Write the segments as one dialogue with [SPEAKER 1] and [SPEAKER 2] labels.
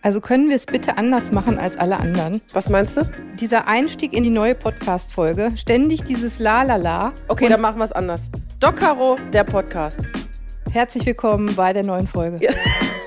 [SPEAKER 1] Also können wir es bitte anders machen als alle anderen?
[SPEAKER 2] Was meinst du?
[SPEAKER 1] Dieser Einstieg in die neue Podcast-Folge, ständig dieses La La La.
[SPEAKER 2] Okay, dann machen wir es anders. Doc Caro, der Podcast.
[SPEAKER 1] Herzlich willkommen bei der neuen Folge.
[SPEAKER 2] Ja.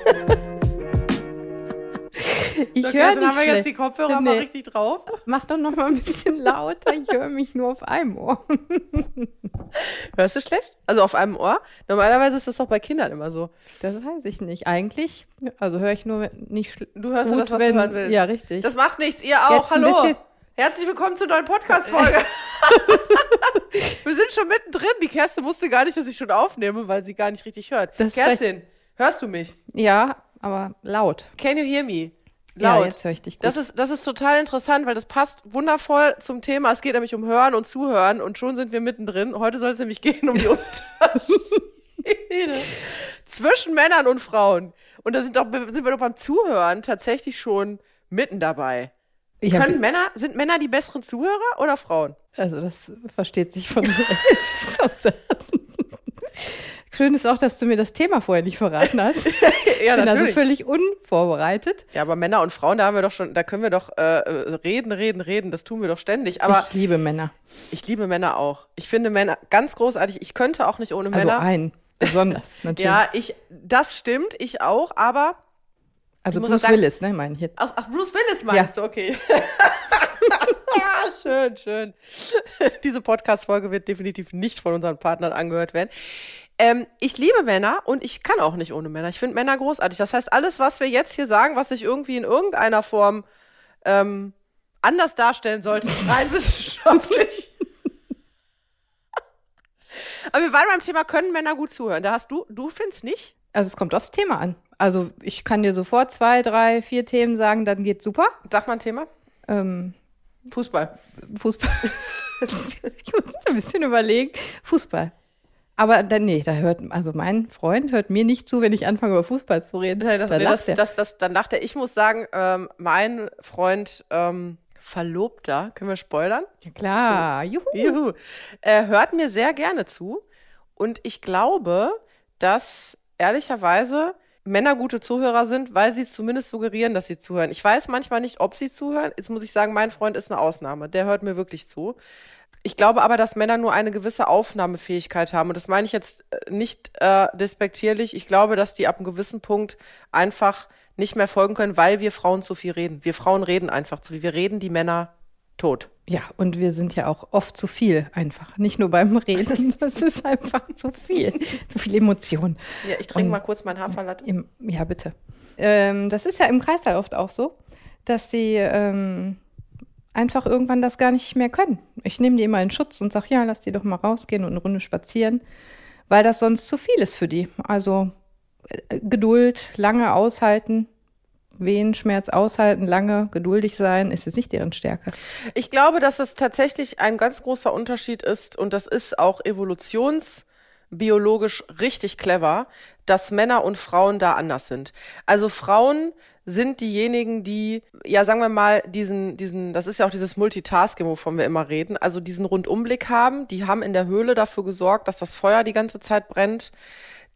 [SPEAKER 1] Ich
[SPEAKER 2] Doc,
[SPEAKER 1] höre
[SPEAKER 2] also
[SPEAKER 1] nicht
[SPEAKER 2] haben wir jetzt
[SPEAKER 1] schlecht.
[SPEAKER 2] die Kopfhörer mal
[SPEAKER 1] Nee.
[SPEAKER 2] richtig drauf.
[SPEAKER 1] Mach doch noch mal ein bisschen lauter. Ich höre mich nur auf einem Ohr.
[SPEAKER 2] Hörst du schlecht? Also auf einem Ohr? Normalerweise ist das doch bei Kindern immer so.
[SPEAKER 1] Das weiß ich nicht. Eigentlich, also höre ich nur nicht schl-
[SPEAKER 2] Du hörst
[SPEAKER 1] gut,
[SPEAKER 2] nur das, was
[SPEAKER 1] wenn,
[SPEAKER 2] du hören willst.
[SPEAKER 1] Ja, richtig.
[SPEAKER 2] Das macht nichts, ihr auch.
[SPEAKER 1] Jetzt
[SPEAKER 2] Hallo. Herzlich willkommen zur neuen Podcast-Folge. wir sind schon mittendrin. Die Kerstin wusste gar nicht, dass ich schon aufnehme, weil sie gar nicht richtig hört.
[SPEAKER 1] Das
[SPEAKER 2] Kerstin, hörst du mich?
[SPEAKER 1] ja, aber laut.
[SPEAKER 2] Can you hear me?
[SPEAKER 1] Ja,
[SPEAKER 2] Laut.
[SPEAKER 1] jetzt höre ich dich gut.
[SPEAKER 2] Das ist, das ist total interessant, weil das passt wundervoll zum Thema. Es geht nämlich um Hören und Zuhören und schon sind wir mittendrin. Heute soll es nämlich gehen um die Unterschiede zwischen Männern und Frauen. Und da sind, doch, sind wir doch beim Zuhören tatsächlich schon mitten dabei.
[SPEAKER 1] ich
[SPEAKER 2] Können Männer, sind Männer die besseren Zuhörer oder Frauen?
[SPEAKER 1] also das versteht sich von selbst. Schön ist auch, dass du mir das Thema vorher nicht verraten hast.
[SPEAKER 2] Ja,
[SPEAKER 1] bin also völlig unvorbereitet.
[SPEAKER 2] ja, aber Männer und Frauen, da haben wir doch schon, da können wir doch äh, reden, reden, reden. Das tun wir doch ständig. Aber
[SPEAKER 1] ich liebe Männer.
[SPEAKER 2] ich liebe Männer auch. Ich finde Männer ganz großartig. Ich könnte auch nicht ohne
[SPEAKER 1] Also
[SPEAKER 2] Männer.
[SPEAKER 1] einen, besonders natürlich.
[SPEAKER 2] Ja, ich, das stimmt, ich auch, aber.
[SPEAKER 1] also Bruce
[SPEAKER 2] sagen-
[SPEAKER 1] Willis, ne, meine ich jetzt.
[SPEAKER 2] Ach, ach Bruce Willis meinst du, okay. schön, schön. Diese Podcast-Folge wird definitiv nicht von unseren Partnern angehört werden. Ähm, ich liebe Männer und ich kann auch nicht ohne Männer. Ich finde Männer großartig. Das heißt, alles, was wir jetzt hier sagen, was sich irgendwie in irgendeiner Form ähm, anders darstellen sollte, ist rein wissenschaftlich. Aber wir waren beim Thema, können Männer gut zuhören? Da hast du, du findest nicht?
[SPEAKER 1] Also es kommt aufs Thema an. Also ich kann dir sofort zwei, drei, vier Themen sagen, dann geht's super.
[SPEAKER 2] Sag mal ein Thema.
[SPEAKER 1] Ähm,
[SPEAKER 2] Fußball.
[SPEAKER 1] Fußball. ich muss ein bisschen überlegen. Fußball. Aber dann, nee, da hört, also mein Freund hört mir nicht zu, wenn ich anfange über Fußball zu reden.
[SPEAKER 2] Nein, das,
[SPEAKER 1] da
[SPEAKER 2] nee,
[SPEAKER 1] lacht
[SPEAKER 2] das,
[SPEAKER 1] er.
[SPEAKER 2] das, das, dann dachte er, ich muss sagen, ähm, mein Freund ähm, Verlobter, können wir spoilern?
[SPEAKER 1] ja klar, juhu.
[SPEAKER 2] Juhu. Er hört mir sehr gerne zu. Und ich glaube, dass ehrlicherweise Männer gute Zuhörer sind, weil sie zumindest suggerieren, dass sie zuhören. Ich weiß manchmal nicht, ob sie zuhören. Jetzt muss ich sagen, mein Freund ist eine Ausnahme. Der hört mir wirklich zu. Ich glaube aber, dass Männer nur eine gewisse Aufnahmefähigkeit haben. Und das meine ich jetzt äh, nicht äh, despektierlich. Ich glaube, dass die ab einem gewissen Punkt einfach nicht mehr folgen können, weil wir Frauen zu viel reden. Wir Frauen reden einfach zu viel. Wir reden die Männer tot.
[SPEAKER 1] Ja, und wir sind ja auch oft zu viel einfach. Nicht nur beim Reden, das ist einfach zu viel. Zu viel Emotion.
[SPEAKER 2] Ja, ich trinke
[SPEAKER 1] Und-
[SPEAKER 2] mal kurz mein Haferlatte.
[SPEAKER 1] Im, ja, bitte. Ähm, das ist ja im Kreißsaal oft auch so, dass sie ähm, einfach irgendwann das gar nicht mehr können. Ich nehme die immer in Schutz und sage, ja, lass die doch mal rausgehen und eine Runde spazieren, weil das sonst zu viel ist für die. Also äh, Geduld, lange aushalten, Wehenschmerz aushalten, lange geduldig sein, ist jetzt nicht deren Stärke.
[SPEAKER 2] Ich glaube, dass es tatsächlich ein ganz großer Unterschied ist und das ist auch evolutionsbiologisch richtig clever, dass Männer und Frauen da anders sind. Also Frauen sind diejenigen, die, ja, sagen wir mal, diesen, diesen, das ist ja auch dieses Multitasking, wovon wir immer reden, also diesen Rundumblick haben, die haben in der Höhle dafür gesorgt, dass das Feuer die ganze Zeit brennt,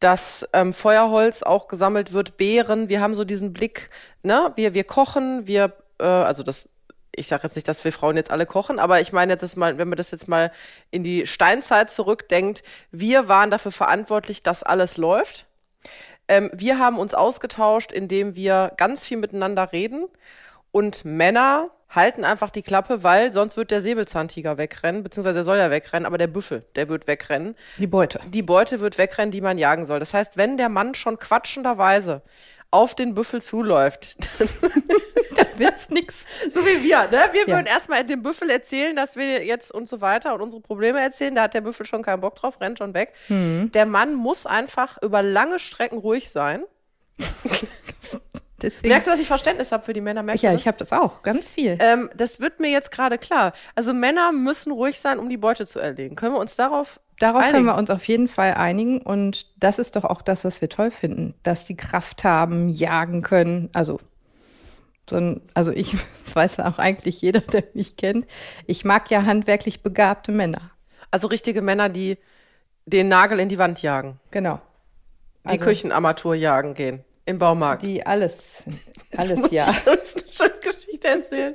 [SPEAKER 2] dass ähm, Feuerholz auch gesammelt wird, Beeren, wir haben so diesen Blick, ne, wir, wir kochen, wir, äh, also das ich sage jetzt nicht, dass wir Frauen jetzt alle kochen, aber ich meine, das mal, wenn man das jetzt mal in die Steinzeit zurückdenkt, wir waren dafür verantwortlich, dass alles läuft. Ähm, wir haben uns ausgetauscht, indem wir ganz viel miteinander reden und Männer halten einfach die Klappe, weil sonst wird der Säbelzahntiger wegrennen, beziehungsweise er soll ja wegrennen, aber der Büffel, der wird wegrennen.
[SPEAKER 1] Die Beute.
[SPEAKER 2] Die Beute wird wegrennen, die man jagen soll. Das heißt, wenn der Mann schon quatschenderweise auf den Büffel zuläuft,
[SPEAKER 1] Da wird's nix.
[SPEAKER 2] so wie wir, ne? Wir
[SPEAKER 1] Ja.
[SPEAKER 2] würden erstmal dem Büffel erzählen, dass wir jetzt und so weiter und unsere Probleme erzählen. Da hat der Büffel schon keinen Bock drauf, rennt schon weg.
[SPEAKER 1] Hm.
[SPEAKER 2] Der Mann muss einfach über lange Strecken ruhig sein.
[SPEAKER 1] Deswegen,
[SPEAKER 2] Merkst du, dass ich Verständnis habe für die Männer? Merkst
[SPEAKER 1] ja, ich habe das auch, ganz viel.
[SPEAKER 2] ähm, das wird mir jetzt gerade klar. Also Männer müssen ruhig sein, um die Beute zu erlegen. Können wir uns darauf
[SPEAKER 1] Darauf
[SPEAKER 2] einigen?
[SPEAKER 1] können wir uns auf jeden Fall einigen. Und das ist doch auch das, was wir toll finden, dass die Kraft haben, jagen können. Also, so ein, also ich, das weiß ja auch eigentlich jeder, der mich kennt. Ich mag ja handwerklich begabte Männer.
[SPEAKER 2] Also richtige Männer, die den Nagel in die Wand jagen,
[SPEAKER 1] Genau.
[SPEAKER 2] die Küchenarmatur jagen gehen im Baumarkt.
[SPEAKER 1] Die alles Alles
[SPEAKER 2] muss
[SPEAKER 1] ja.
[SPEAKER 2] Ich uns eine schöne Geschichte erzählen.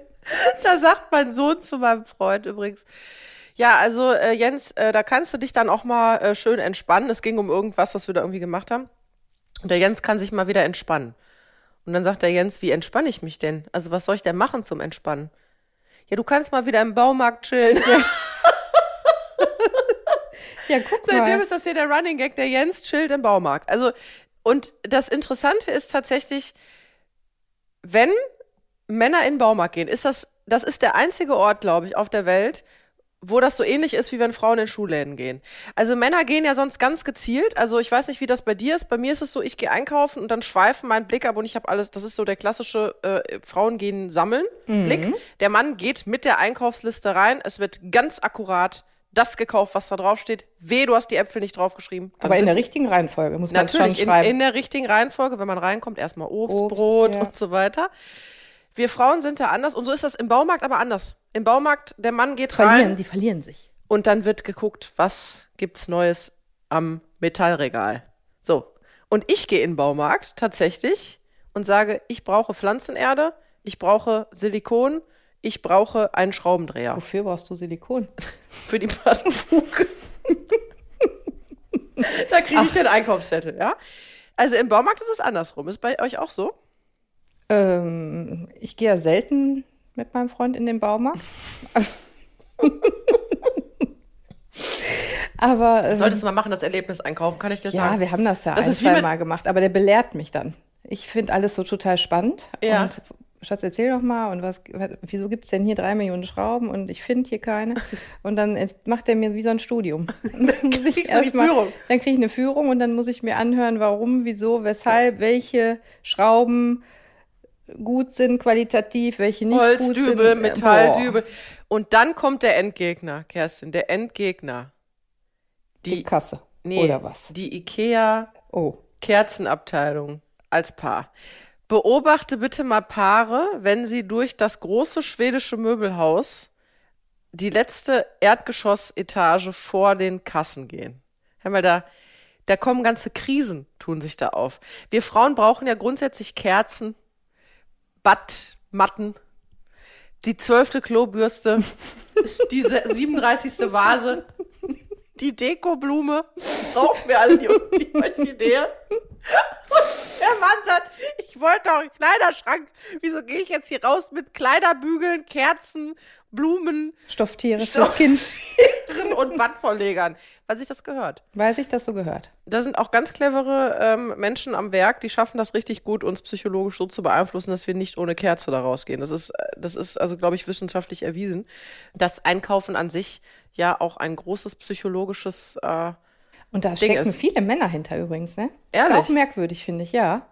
[SPEAKER 2] Da sagt mein Sohn zu meinem Freund übrigens, ja, also äh, Jens, äh, da kannst du dich dann auch mal äh, schön entspannen. Es ging um irgendwas, was wir da irgendwie gemacht haben. Und der Jens kann sich mal wieder entspannen. Und dann sagt der Jens, wie entspanne ich mich denn? Also was soll ich denn machen zum Entspannen? Ja, du kannst mal wieder im Baumarkt chillen.
[SPEAKER 1] Ja, guck
[SPEAKER 2] Seitdem
[SPEAKER 1] mal.
[SPEAKER 2] ist das hier der Running Gag, der Jens chillt im Baumarkt. Also, und das Interessante ist tatsächlich, wenn Männer in den Baumarkt gehen, ist das, das ist der einzige Ort, glaube ich, auf der Welt, wo das so ähnlich ist, wie wenn Frauen in Schuhläden gehen. Also Männer gehen ja sonst ganz gezielt. Also ich weiß nicht, wie das bei dir ist. Bei mir ist es so, ich gehe einkaufen und dann schweifen mein Blick ab und ich habe alles, das ist so der klassische äh, Frauen gehen sammeln Blick. Der Mann geht mit der Einkaufsliste rein. Es wird ganz akkurat das gekauft, was da drauf steht. Weh, du hast die Äpfel nicht draufgeschrieben. Dann
[SPEAKER 1] Aber in der richtigen Reihenfolge muss man schon
[SPEAKER 2] Natürlich, in,
[SPEAKER 1] schreiben.
[SPEAKER 2] in der richtigen Reihenfolge, wenn man reinkommt, erstmal Obst,
[SPEAKER 1] Obst,
[SPEAKER 2] Brot
[SPEAKER 1] ja.
[SPEAKER 2] und so weiter. Wir Frauen sind da anders und so ist das im Baumarkt aber anders. Im Baumarkt, der Mann geht
[SPEAKER 1] verlieren,
[SPEAKER 2] rein
[SPEAKER 1] die verlieren sich.
[SPEAKER 2] und dann wird geguckt, was gibt's Neues am Metallregal. So. Und ich gehe in den Baumarkt tatsächlich und sage, ich brauche Pflanzenerde, ich brauche Silikon, ich brauche einen Schraubendreher
[SPEAKER 1] Wofür brauchst du Silikon?
[SPEAKER 2] für die Plattenfuge. da kriege ich den Einkaufszettel, ja? Also im Baumarkt ist es andersrum. Ist bei euch auch so?
[SPEAKER 1] Ähm, ich gehe ja selten mit meinem Freund in den Baumarkt. Aber ähm,
[SPEAKER 2] Solltest du mal machen, das Erlebnis einkaufen, kann ich dir
[SPEAKER 1] ja,
[SPEAKER 2] sagen.
[SPEAKER 1] wir haben das ja
[SPEAKER 2] Das
[SPEAKER 1] ein, zwei Mal gemacht, aber der belehrt mich dann. Ich finde alles so total spannend.
[SPEAKER 2] Ja.
[SPEAKER 1] Und Schatz, erzähl doch mal, und was, wieso gibt es denn hier drei Millionen Schrauben und ich finde hier keine? Und dann macht er mir wie so ein Studium. Dann muss ich erst mal-
[SPEAKER 2] Führung.
[SPEAKER 1] Dann kriege ich eine Führung und dann muss ich mir anhören, warum, wieso, weshalb, welche Schrauben gut sind qualitativ, welche nicht gut sind.
[SPEAKER 2] Holzdübel,
[SPEAKER 1] Äh,
[SPEAKER 2] Metalldübel. Und dann kommt der Endgegner, Kerstin, der Endgegner.
[SPEAKER 1] Die
[SPEAKER 2] Die,
[SPEAKER 1] Kasse.
[SPEAKER 2] nee,
[SPEAKER 1] Oder was?
[SPEAKER 2] Die IKEA
[SPEAKER 1] Oh.
[SPEAKER 2] Kerzenabteilung als Paar. Beobachte bitte mal Paare, wenn sie durch das große schwedische Möbelhaus die letzte Erdgeschossetage vor den Kassen gehen. Hör mal, da, da kommen ganze Krisen, tun sich da auf. Wir Frauen brauchen ja grundsätzlich Kerzen, Badmatten, die zwölfte Klobürste, diese 37. Vase, die Dekoblume, brauchen wir alle die, die Orchidee. Der Mann sagt, ich wollte doch einen Kleiderschrank. Wieso gehe ich jetzt hier raus mit Kleiderbügeln, Kerzen, Blumen,
[SPEAKER 1] Stofftiere
[SPEAKER 2] Stoff-
[SPEAKER 1] fürs Kind.
[SPEAKER 2] Und Bandvorlegern? Weil sich das gehört.
[SPEAKER 1] Weiß ich das so gehört.
[SPEAKER 2] Da sind auch ganz clevere ähm, Menschen am Werk, die schaffen das richtig gut, uns psychologisch so zu beeinflussen, dass wir nicht ohne Kerze da rausgehen. Das ist, äh, das ist also, glaube ich, wissenschaftlich erwiesen, dass Einkaufen an sich ja auch ein großes psychologisches äh,
[SPEAKER 1] Und da
[SPEAKER 2] Ding
[SPEAKER 1] stecken
[SPEAKER 2] ist-
[SPEAKER 1] viele Männer hinter übrigens, ne?
[SPEAKER 2] Ehrlich?
[SPEAKER 1] Ist auch merkwürdig, finde ich, ja.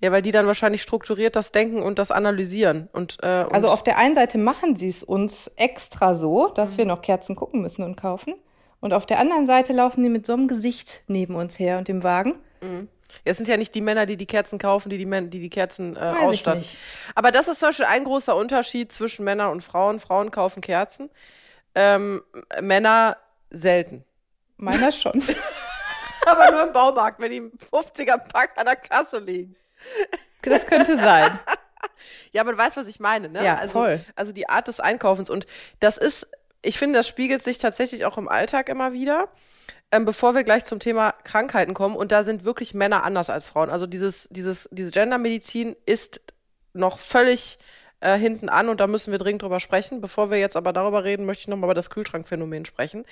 [SPEAKER 2] Ja, weil die dann wahrscheinlich strukturiert das denken und das analysieren. Und, äh, und
[SPEAKER 1] Also auf der einen Seite machen sie es uns extra so, dass
[SPEAKER 2] Mhm.
[SPEAKER 1] wir noch Kerzen gucken müssen und kaufen. Und auf der anderen Seite laufen die mit so einem Gesicht neben uns her und dem Wagen.
[SPEAKER 2] es sind ja nicht die Männer, die die Kerzen kaufen, die die, Män die, die Kerzen äh,
[SPEAKER 1] Weiß
[SPEAKER 2] ausstatten. Aber das ist zum Beispiel ein großer Unterschied zwischen Männern und Frauen. Frauen kaufen Kerzen, ähm, Männer selten.
[SPEAKER 1] Meiner schon.
[SPEAKER 2] Aber nur im Baumarkt, wenn die im 50er-Pack an der Kasse liegen.
[SPEAKER 1] Das könnte sein.
[SPEAKER 2] Ja, aber du weißt, was ich meine, ne?
[SPEAKER 1] Ja,
[SPEAKER 2] also,
[SPEAKER 1] voll.
[SPEAKER 2] Also die Art des Einkaufens. Und das ist, ich finde, das spiegelt sich tatsächlich auch im Alltag immer wieder. Ähm, bevor wir gleich zum Thema Krankheiten kommen, und da sind wirklich Männer anders als Frauen. Also dieses, dieses, diese Gendermedizin ist noch völlig äh, hinten an und da müssen wir dringend drüber sprechen. Bevor wir jetzt aber darüber reden, möchte ich nochmal über das Kühlschrankphänomen sprechen.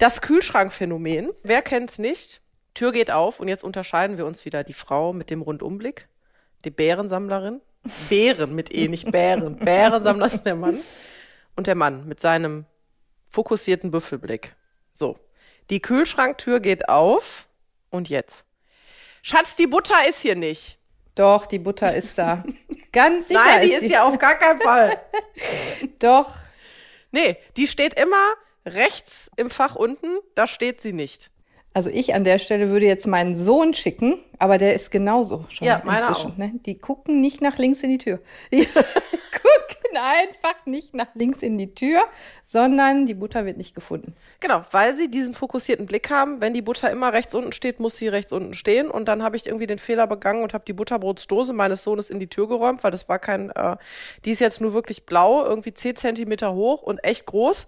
[SPEAKER 2] Das Kühlschrankphänomen, wer kennt's nicht? Tür geht auf und jetzt unterscheiden wir uns wieder. Die Frau mit dem Rundumblick, die Bärensammlerin. Bären mit E, nicht Bären. Bärensammler ist der Mann. Und der Mann mit seinem fokussierten Büffelblick. So. Die Kühlschranktür geht auf und jetzt. Schatz, die Butter ist hier nicht.
[SPEAKER 1] Doch, die Butter ist da. Ganz sicher
[SPEAKER 2] Nein, die
[SPEAKER 1] ist
[SPEAKER 2] ist ja auf gar keinen Fall.
[SPEAKER 1] Doch.
[SPEAKER 2] Nee, die steht immer rechts im Fach unten, da steht sie nicht.
[SPEAKER 1] Also ich an der Stelle würde jetzt meinen Sohn schicken, aber der ist genauso schon
[SPEAKER 2] Ja,
[SPEAKER 1] inzwischen.
[SPEAKER 2] auch.
[SPEAKER 1] Ne? Die gucken nicht nach links in die Tür. Die gucken einfach nicht nach links in die Tür, sondern die Butter wird nicht gefunden.
[SPEAKER 2] Genau, weil sie diesen fokussierten Blick haben. Wenn die Butter immer rechts unten steht, muss sie rechts unten stehen. Und dann habe ich irgendwie den Fehler begangen und habe die Butterbrotsdose meines Sohnes in die Tür geräumt, weil das war kein, äh, die ist jetzt nur wirklich blau, irgendwie 10 Zentimeter hoch und echt groß.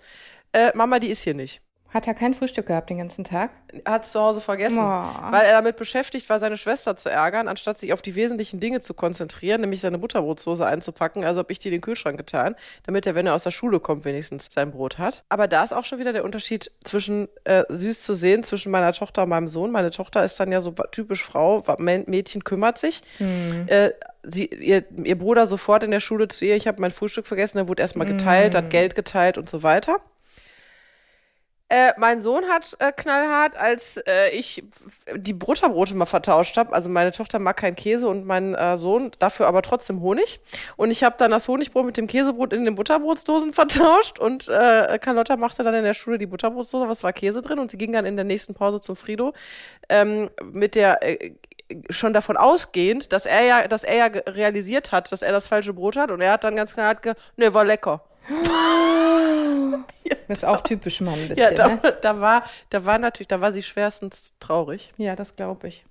[SPEAKER 2] Äh, Mama, die ist hier nicht.
[SPEAKER 1] Hat er kein Frühstück gehabt den ganzen Tag?
[SPEAKER 2] Hat es zu Hause vergessen,
[SPEAKER 1] Oh.
[SPEAKER 2] weil er damit beschäftigt war, seine Schwester zu ärgern, anstatt sich auf die wesentlichen Dinge zu konzentrieren, nämlich seine Butterbrotsdose einzupacken. Also habe ich die in den Kühlschrank getan, damit er, wenn er aus der Schule kommt, wenigstens sein Brot hat. Aber da ist auch schon wieder der Unterschied zwischen äh, süß zu sehen zwischen meiner Tochter und meinem Sohn. Meine Tochter ist dann ja so typisch Frau, Mädchen kümmert sich. Äh, sie, ihr, ihr Bruder sofort in der Schule zu ihr, ich habe mein Frühstück vergessen, dann wurde erstmal geteilt, hat Geld geteilt und so weiter. Äh, mein Sohn hat äh, knallhart, als äh, ich die Butterbrote mal vertauscht habe. Also meine Tochter mag keinen Käse und mein äh, Sohn dafür aber trotzdem Honig. Und ich habe dann das Honigbrot mit dem Käsebrot in den Butterbrotsdosen vertauscht und äh, Carlotta machte dann in der Schule die Butterbrotsdose, was war Käse drin und sie ging dann in der nächsten Pause zum Frido ähm, mit der schon davon ausgehend, dass er ja, dass er ja realisiert hat, dass er das falsche Brot hat und er hat dann ganz klar ge, ne, war lecker.
[SPEAKER 1] Das ist auch typisch Mann ein
[SPEAKER 2] Ja,
[SPEAKER 1] bisschen.
[SPEAKER 2] da,
[SPEAKER 1] ne?
[SPEAKER 2] da war, da war natürlich, da war sie schwerstens traurig
[SPEAKER 1] ja das glaube ich.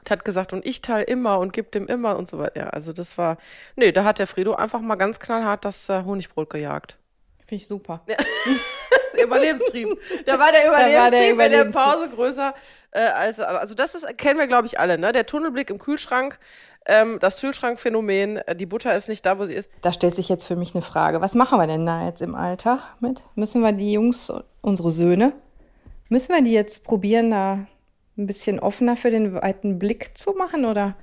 [SPEAKER 2] und hat gesagt, und ich teile immer und gib dem immer und so weiter. Ja, also das war, nee, da hat der Fredo einfach mal ganz knallhart das äh, Honigbrot gejagt.
[SPEAKER 1] Finde ich super.
[SPEAKER 2] Überlebenstrieb. Da war der
[SPEAKER 1] war der
[SPEAKER 2] Überlebenstrieb in der
[SPEAKER 1] Überlebenstrieb.
[SPEAKER 2] Pause größer äh, als, also das ist, kennen wir glaube ich alle, ne? Der Tunnelblick im Kühlschrank, ähm, das Kühlschrankphänomen, äh, die Butter ist nicht da, wo sie ist.
[SPEAKER 1] Da stellt sich jetzt für mich eine Frage. Was machen wir denn da jetzt im Alltag mit? Müssen wir die Jungs, unsere Söhne, müssen wir die jetzt probieren, da ein bisschen offener für den weiten Blick zu machen oder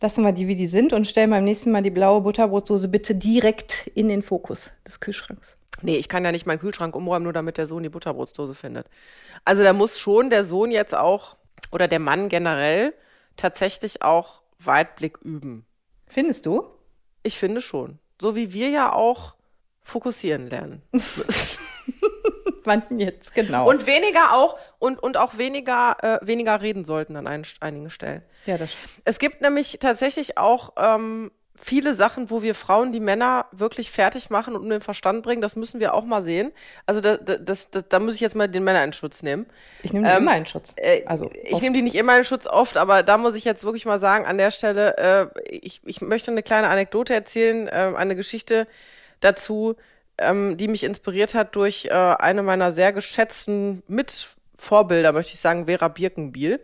[SPEAKER 1] lassen wir die, wie die sind und stellen beim nächsten Mal die blaue Butterbrotsoße bitte direkt in den Fokus des Kühlschranks?
[SPEAKER 2] Nee, ich kann ja nicht meinen Kühlschrank umräumen, nur damit der Sohn die Butterbrotsdose findet. Also da muss schon der Sohn jetzt auch, oder der Mann generell, tatsächlich auch Weitblick üben.
[SPEAKER 1] Findest du?
[SPEAKER 2] Ich finde schon. So wie wir ja auch fokussieren lernen.
[SPEAKER 1] Wann jetzt genau?
[SPEAKER 2] Und weniger auch, und, und auch weniger, äh, weniger reden sollten an ein, einigen Stellen.
[SPEAKER 1] ja, das stimmt.
[SPEAKER 2] Es gibt nämlich tatsächlich auch ähm, viele Sachen, wo wir Frauen die Männer wirklich fertig machen und um den Verstand bringen. Das müssen wir auch mal sehen. Also da, da, das, das, da muss ich jetzt mal den Männer in Schutz nehmen.
[SPEAKER 1] Ich nehme die immer in Schutz.
[SPEAKER 2] Äh,
[SPEAKER 1] also
[SPEAKER 2] ich nehme die nicht immer in Schutz oft, aber da muss ich jetzt wirklich mal sagen, an der Stelle, äh, ich, ich möchte eine kleine Anekdote erzählen, ähm, eine Geschichte dazu, ähm, die mich inspiriert hat durch äh, eine meiner sehr geschätzten Mitvorbilder, möchte ich sagen, Vera Birkenbiel,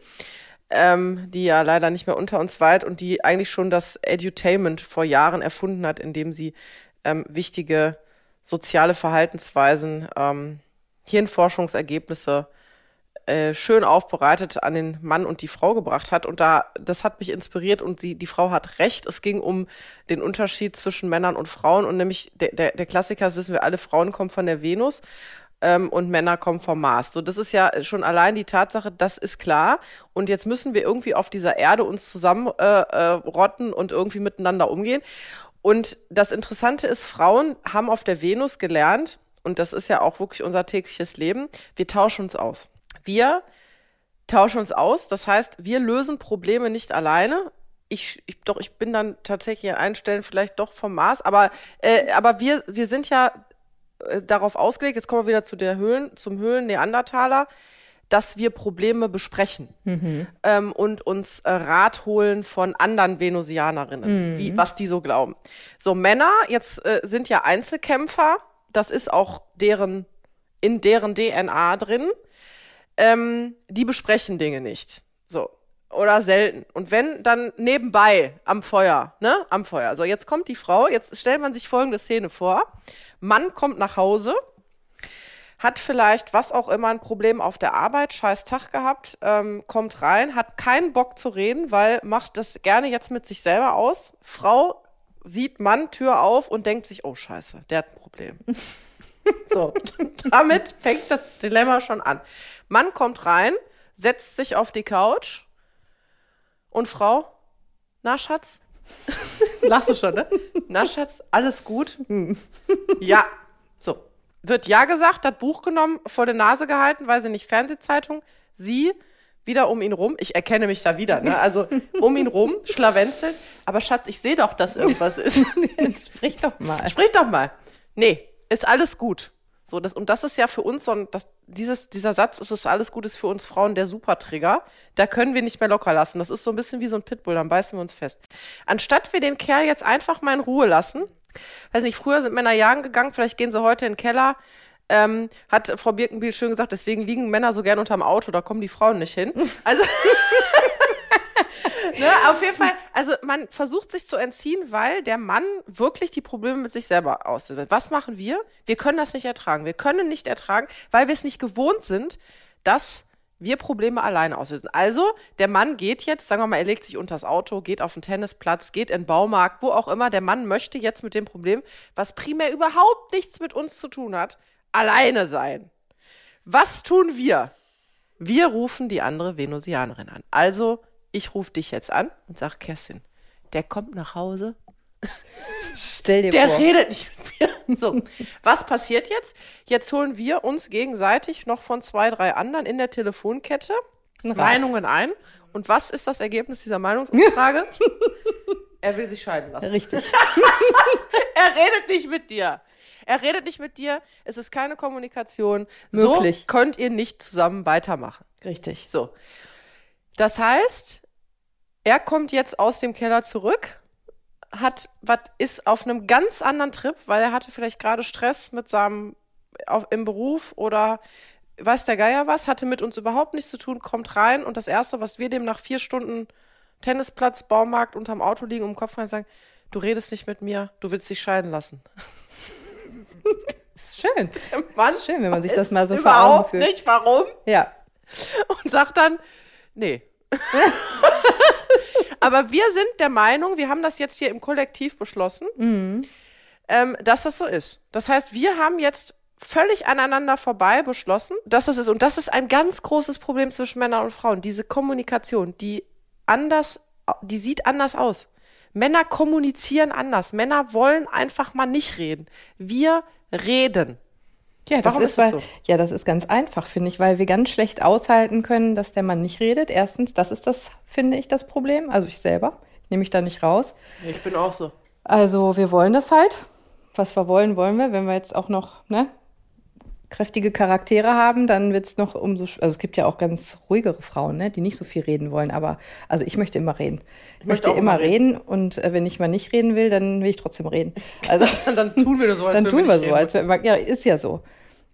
[SPEAKER 2] ähm, die ja leider nicht mehr unter uns weilt und die eigentlich schon das Edutainment vor Jahren erfunden hat, indem sie ähm, wichtige soziale Verhaltensweisen, ähm, Hirnforschungsergebnisse äh, schön aufbereitet an den Mann und die Frau gebracht hat. Und da, das hat mich inspiriert und die, die Frau hat recht. Es ging um den Unterschied zwischen Männern und Frauen. Und nämlich der, der, der Klassiker, das wissen wir alle, Frauen kommen von der Venus ähm, und Männer kommen vom Mars. So, das ist ja schon allein die Tatsache, das ist klar. Und jetzt müssen wir irgendwie auf dieser Erde uns zusammenrotten äh, äh, und irgendwie miteinander umgehen. Und das Interessante ist, Frauen haben auf der Venus gelernt, und das ist ja auch wirklich unser tägliches Leben, wir tauschen uns aus. Wir tauschen uns aus, das heißt, wir lösen Probleme nicht alleine. Ich, ich, doch, ich bin dann tatsächlich an einigen Stellen vielleicht doch vom Mars, aber, äh, aber wir, wir sind ja äh, darauf ausgelegt, jetzt kommen wir wieder zu der Höhlen, zum Höhlen-Neandertaler, dass wir Probleme besprechen ähm, und uns äh, Rat holen von anderen Venusianerinnen, wie, was die so glauben. So, Männer jetzt äh, sind ja Einzelkämpfer, das ist auch deren, in deren DNA drin. Ähm, die besprechen Dinge nicht. So. Oder selten. Und wenn, dann nebenbei am Feuer, ne? Am Feuer. So, jetzt kommt die Frau, jetzt stellt man sich folgende Szene vor. Mann kommt nach Hause, hat vielleicht was auch immer ein Problem auf der Arbeit, scheiß Tag gehabt, ähm, kommt rein, hat keinen Bock zu reden, weil macht das gerne jetzt mit sich selber aus. Frau sieht Mann Tür auf und denkt sich, oh scheiße, der hat ein Problem. so, damit fängt das Dilemma schon an. Mann kommt rein, setzt sich auf die Couch und Frau, na Schatz? Lachst du schon, ne? Na Schatz, alles gut? ja. So. Wird ja gesagt, hat Buch genommen, vor der Nase gehalten, weil sie nicht Fernsehzeitung, sie wieder um ihn rum. Ich erkenne mich da wieder, ne? Also um ihn rum, schlawenzelt. Aber Schatz, ich sehe doch, dass irgendwas ist.
[SPEAKER 1] Sprich doch mal.
[SPEAKER 2] Sprich doch mal. Nee, ist alles gut. So, das, und das ist ja für uns so ein, das, dieses, dieser Satz, ist es alles gut, ist für uns Frauen der Supertrigger. Da können wir nicht mehr locker lassen. Das ist so ein bisschen wie so ein Pitbull, dann beißen wir uns fest. Anstatt wir den Kerl jetzt einfach mal in Ruhe lassen, weiß nicht, früher sind Männer jagen gegangen, vielleicht gehen sie heute in den Keller, ähm, hat Frau Birkenbiel schön gesagt, deswegen liegen Männer so gern unterm Auto, da kommen die Frauen nicht hin. Also ne, auf jeden Fall, also man versucht sich zu entziehen, weil der Mann wirklich die Probleme mit sich selber auslöst. Was machen wir? Wir können das nicht ertragen. Wir können nicht ertragen, weil wir es nicht gewohnt sind, dass wir Probleme alleine auslösen. Also, der Mann geht jetzt, sagen wir mal, er legt sich unters Auto, geht auf den Tennisplatz, geht in den Baumarkt, wo auch immer. Der Mann möchte jetzt mit dem Problem, was primär überhaupt nichts mit uns zu tun hat, alleine sein. Was tun wir? Wir rufen die andere Venusianerin an. Also, ich rufe dich jetzt an und sage, Kerstin, der kommt nach Hause,
[SPEAKER 1] Stell dir
[SPEAKER 2] der
[SPEAKER 1] vor.
[SPEAKER 2] redet nicht mit mir. So, was passiert jetzt? Jetzt holen wir uns gegenseitig noch von zwei, drei anderen in der Telefonkette. Meinungen ein. Und was ist das Ergebnis dieser Meinungsumfrage? er will sich scheiden lassen.
[SPEAKER 1] Richtig.
[SPEAKER 2] Er redet nicht mit dir. Er redet nicht mit dir. Es ist keine Kommunikation.
[SPEAKER 1] Möglich.
[SPEAKER 2] So könnt ihr nicht zusammen weitermachen.
[SPEAKER 1] Richtig.
[SPEAKER 2] So. Das heißt, er kommt jetzt aus dem Keller zurück, hat, was ist auf einem ganz anderen Trip, weil er hatte vielleicht gerade Stress mit seinem auf, im Beruf oder weiß der Geier was, hatte mit uns überhaupt nichts zu tun, kommt rein und das Erste, was wir dem nach vier Stunden Tennisplatz, Baumarkt unterm Auto liegen, um den Kopf rein sagen, du redest nicht mit mir, du willst dich scheiden lassen.
[SPEAKER 1] Ist schön.
[SPEAKER 2] Mann,
[SPEAKER 1] Schön, wenn man sich das mal so vor Augen führt.
[SPEAKER 2] nicht, warum?
[SPEAKER 1] Ja.
[SPEAKER 2] und sagt dann, nee. Aber wir sind der Meinung, wir haben das jetzt hier im Kollektiv beschlossen, ähm, dass das so ist. Das heißt, wir haben jetzt völlig aneinander vorbei beschlossen, dass das ist. Und das ist ein ganz großes Problem zwischen Männern und Frauen. Diese Kommunikation, die anders, die sieht anders aus. Männer kommunizieren anders. Männer wollen einfach mal nicht reden. Wir reden.
[SPEAKER 1] Ja, das
[SPEAKER 2] Warum
[SPEAKER 1] ist, weil,
[SPEAKER 2] so?
[SPEAKER 1] ja, das ist ganz einfach, finde ich, weil wir ganz schlecht aushalten können, dass der Mann nicht redet. Erstens, das ist das, finde ich, das Problem. Also ich selber, ich nehme mich da nicht raus.
[SPEAKER 2] Ich bin auch so.
[SPEAKER 1] Also wir wollen das halt. Was wir wollen, wollen wir. Wenn wir jetzt auch noch ne, kräftige Charaktere haben, dann wird es noch umso. Also es gibt ja auch ganz ruhigere Frauen, ne, die nicht so viel reden wollen. Aber also ich möchte immer reden. Ich
[SPEAKER 2] möchte
[SPEAKER 1] möchte
[SPEAKER 2] auch
[SPEAKER 1] immer
[SPEAKER 2] immer
[SPEAKER 1] reden. Und äh, wenn ich mal nicht reden will, dann will ich trotzdem reden. Also
[SPEAKER 2] Dann tun wir so, als
[SPEAKER 1] dann tun wir so,
[SPEAKER 2] reden.
[SPEAKER 1] als wenn man, ja, ist ja so.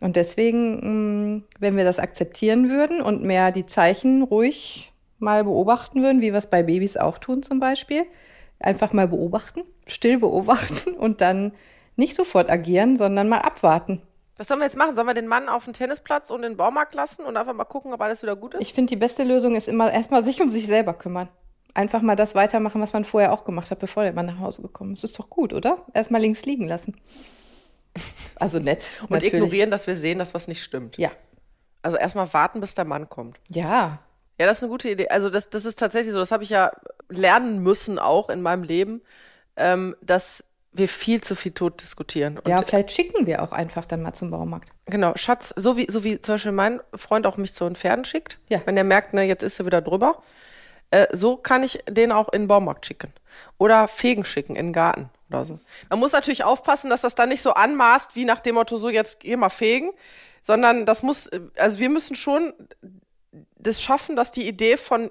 [SPEAKER 1] Und deswegen, mh, wenn wir das akzeptieren würden und mehr die Zeichen ruhig mal beobachten würden, wie wir es bei Babys auch tun zum Beispiel, einfach mal beobachten, still beobachten und dann nicht sofort agieren, sondern mal abwarten.
[SPEAKER 2] Was sollen wir jetzt machen? Sollen wir den Mann auf den Tennisplatz und den Baumarkt lassen und einfach mal gucken, ob alles wieder gut ist?
[SPEAKER 1] Ich finde, die beste Lösung ist immer erstmal sich um sich selber kümmern. Einfach mal das weitermachen, was man vorher auch gemacht hat, bevor der Mann nach Hause gekommen ist. Ist doch gut, oder? Erstmal links liegen lassen. Also nett.
[SPEAKER 2] und
[SPEAKER 1] natürlich.
[SPEAKER 2] ignorieren, dass wir sehen, dass was nicht stimmt.
[SPEAKER 1] Ja.
[SPEAKER 2] Also erstmal warten, bis der Mann kommt.
[SPEAKER 1] Ja.
[SPEAKER 2] Ja, das ist eine gute Idee. Also das, das ist tatsächlich so, das habe ich ja lernen müssen auch in meinem Leben, ähm, dass wir viel zu viel tot diskutieren. Und
[SPEAKER 1] Ja, vielleicht schicken wir auch einfach dann mal zum Baumarkt.
[SPEAKER 2] genau, Schatz, so wie, so wie zum Beispiel mein Freund auch mich zu den Pferden schickt,
[SPEAKER 1] Ja.
[SPEAKER 2] wenn er merkt, ne, jetzt ist er wieder drüber, äh, so kann ich den auch in den Baumarkt schicken. Oder Fegen schicken in den Garten oder so. Man muss natürlich aufpassen, dass das dann nicht so anmaßt, wie nach dem Motto, so jetzt geh mal fegen, sondern das muss, also wir müssen schon das schaffen, dass die Idee von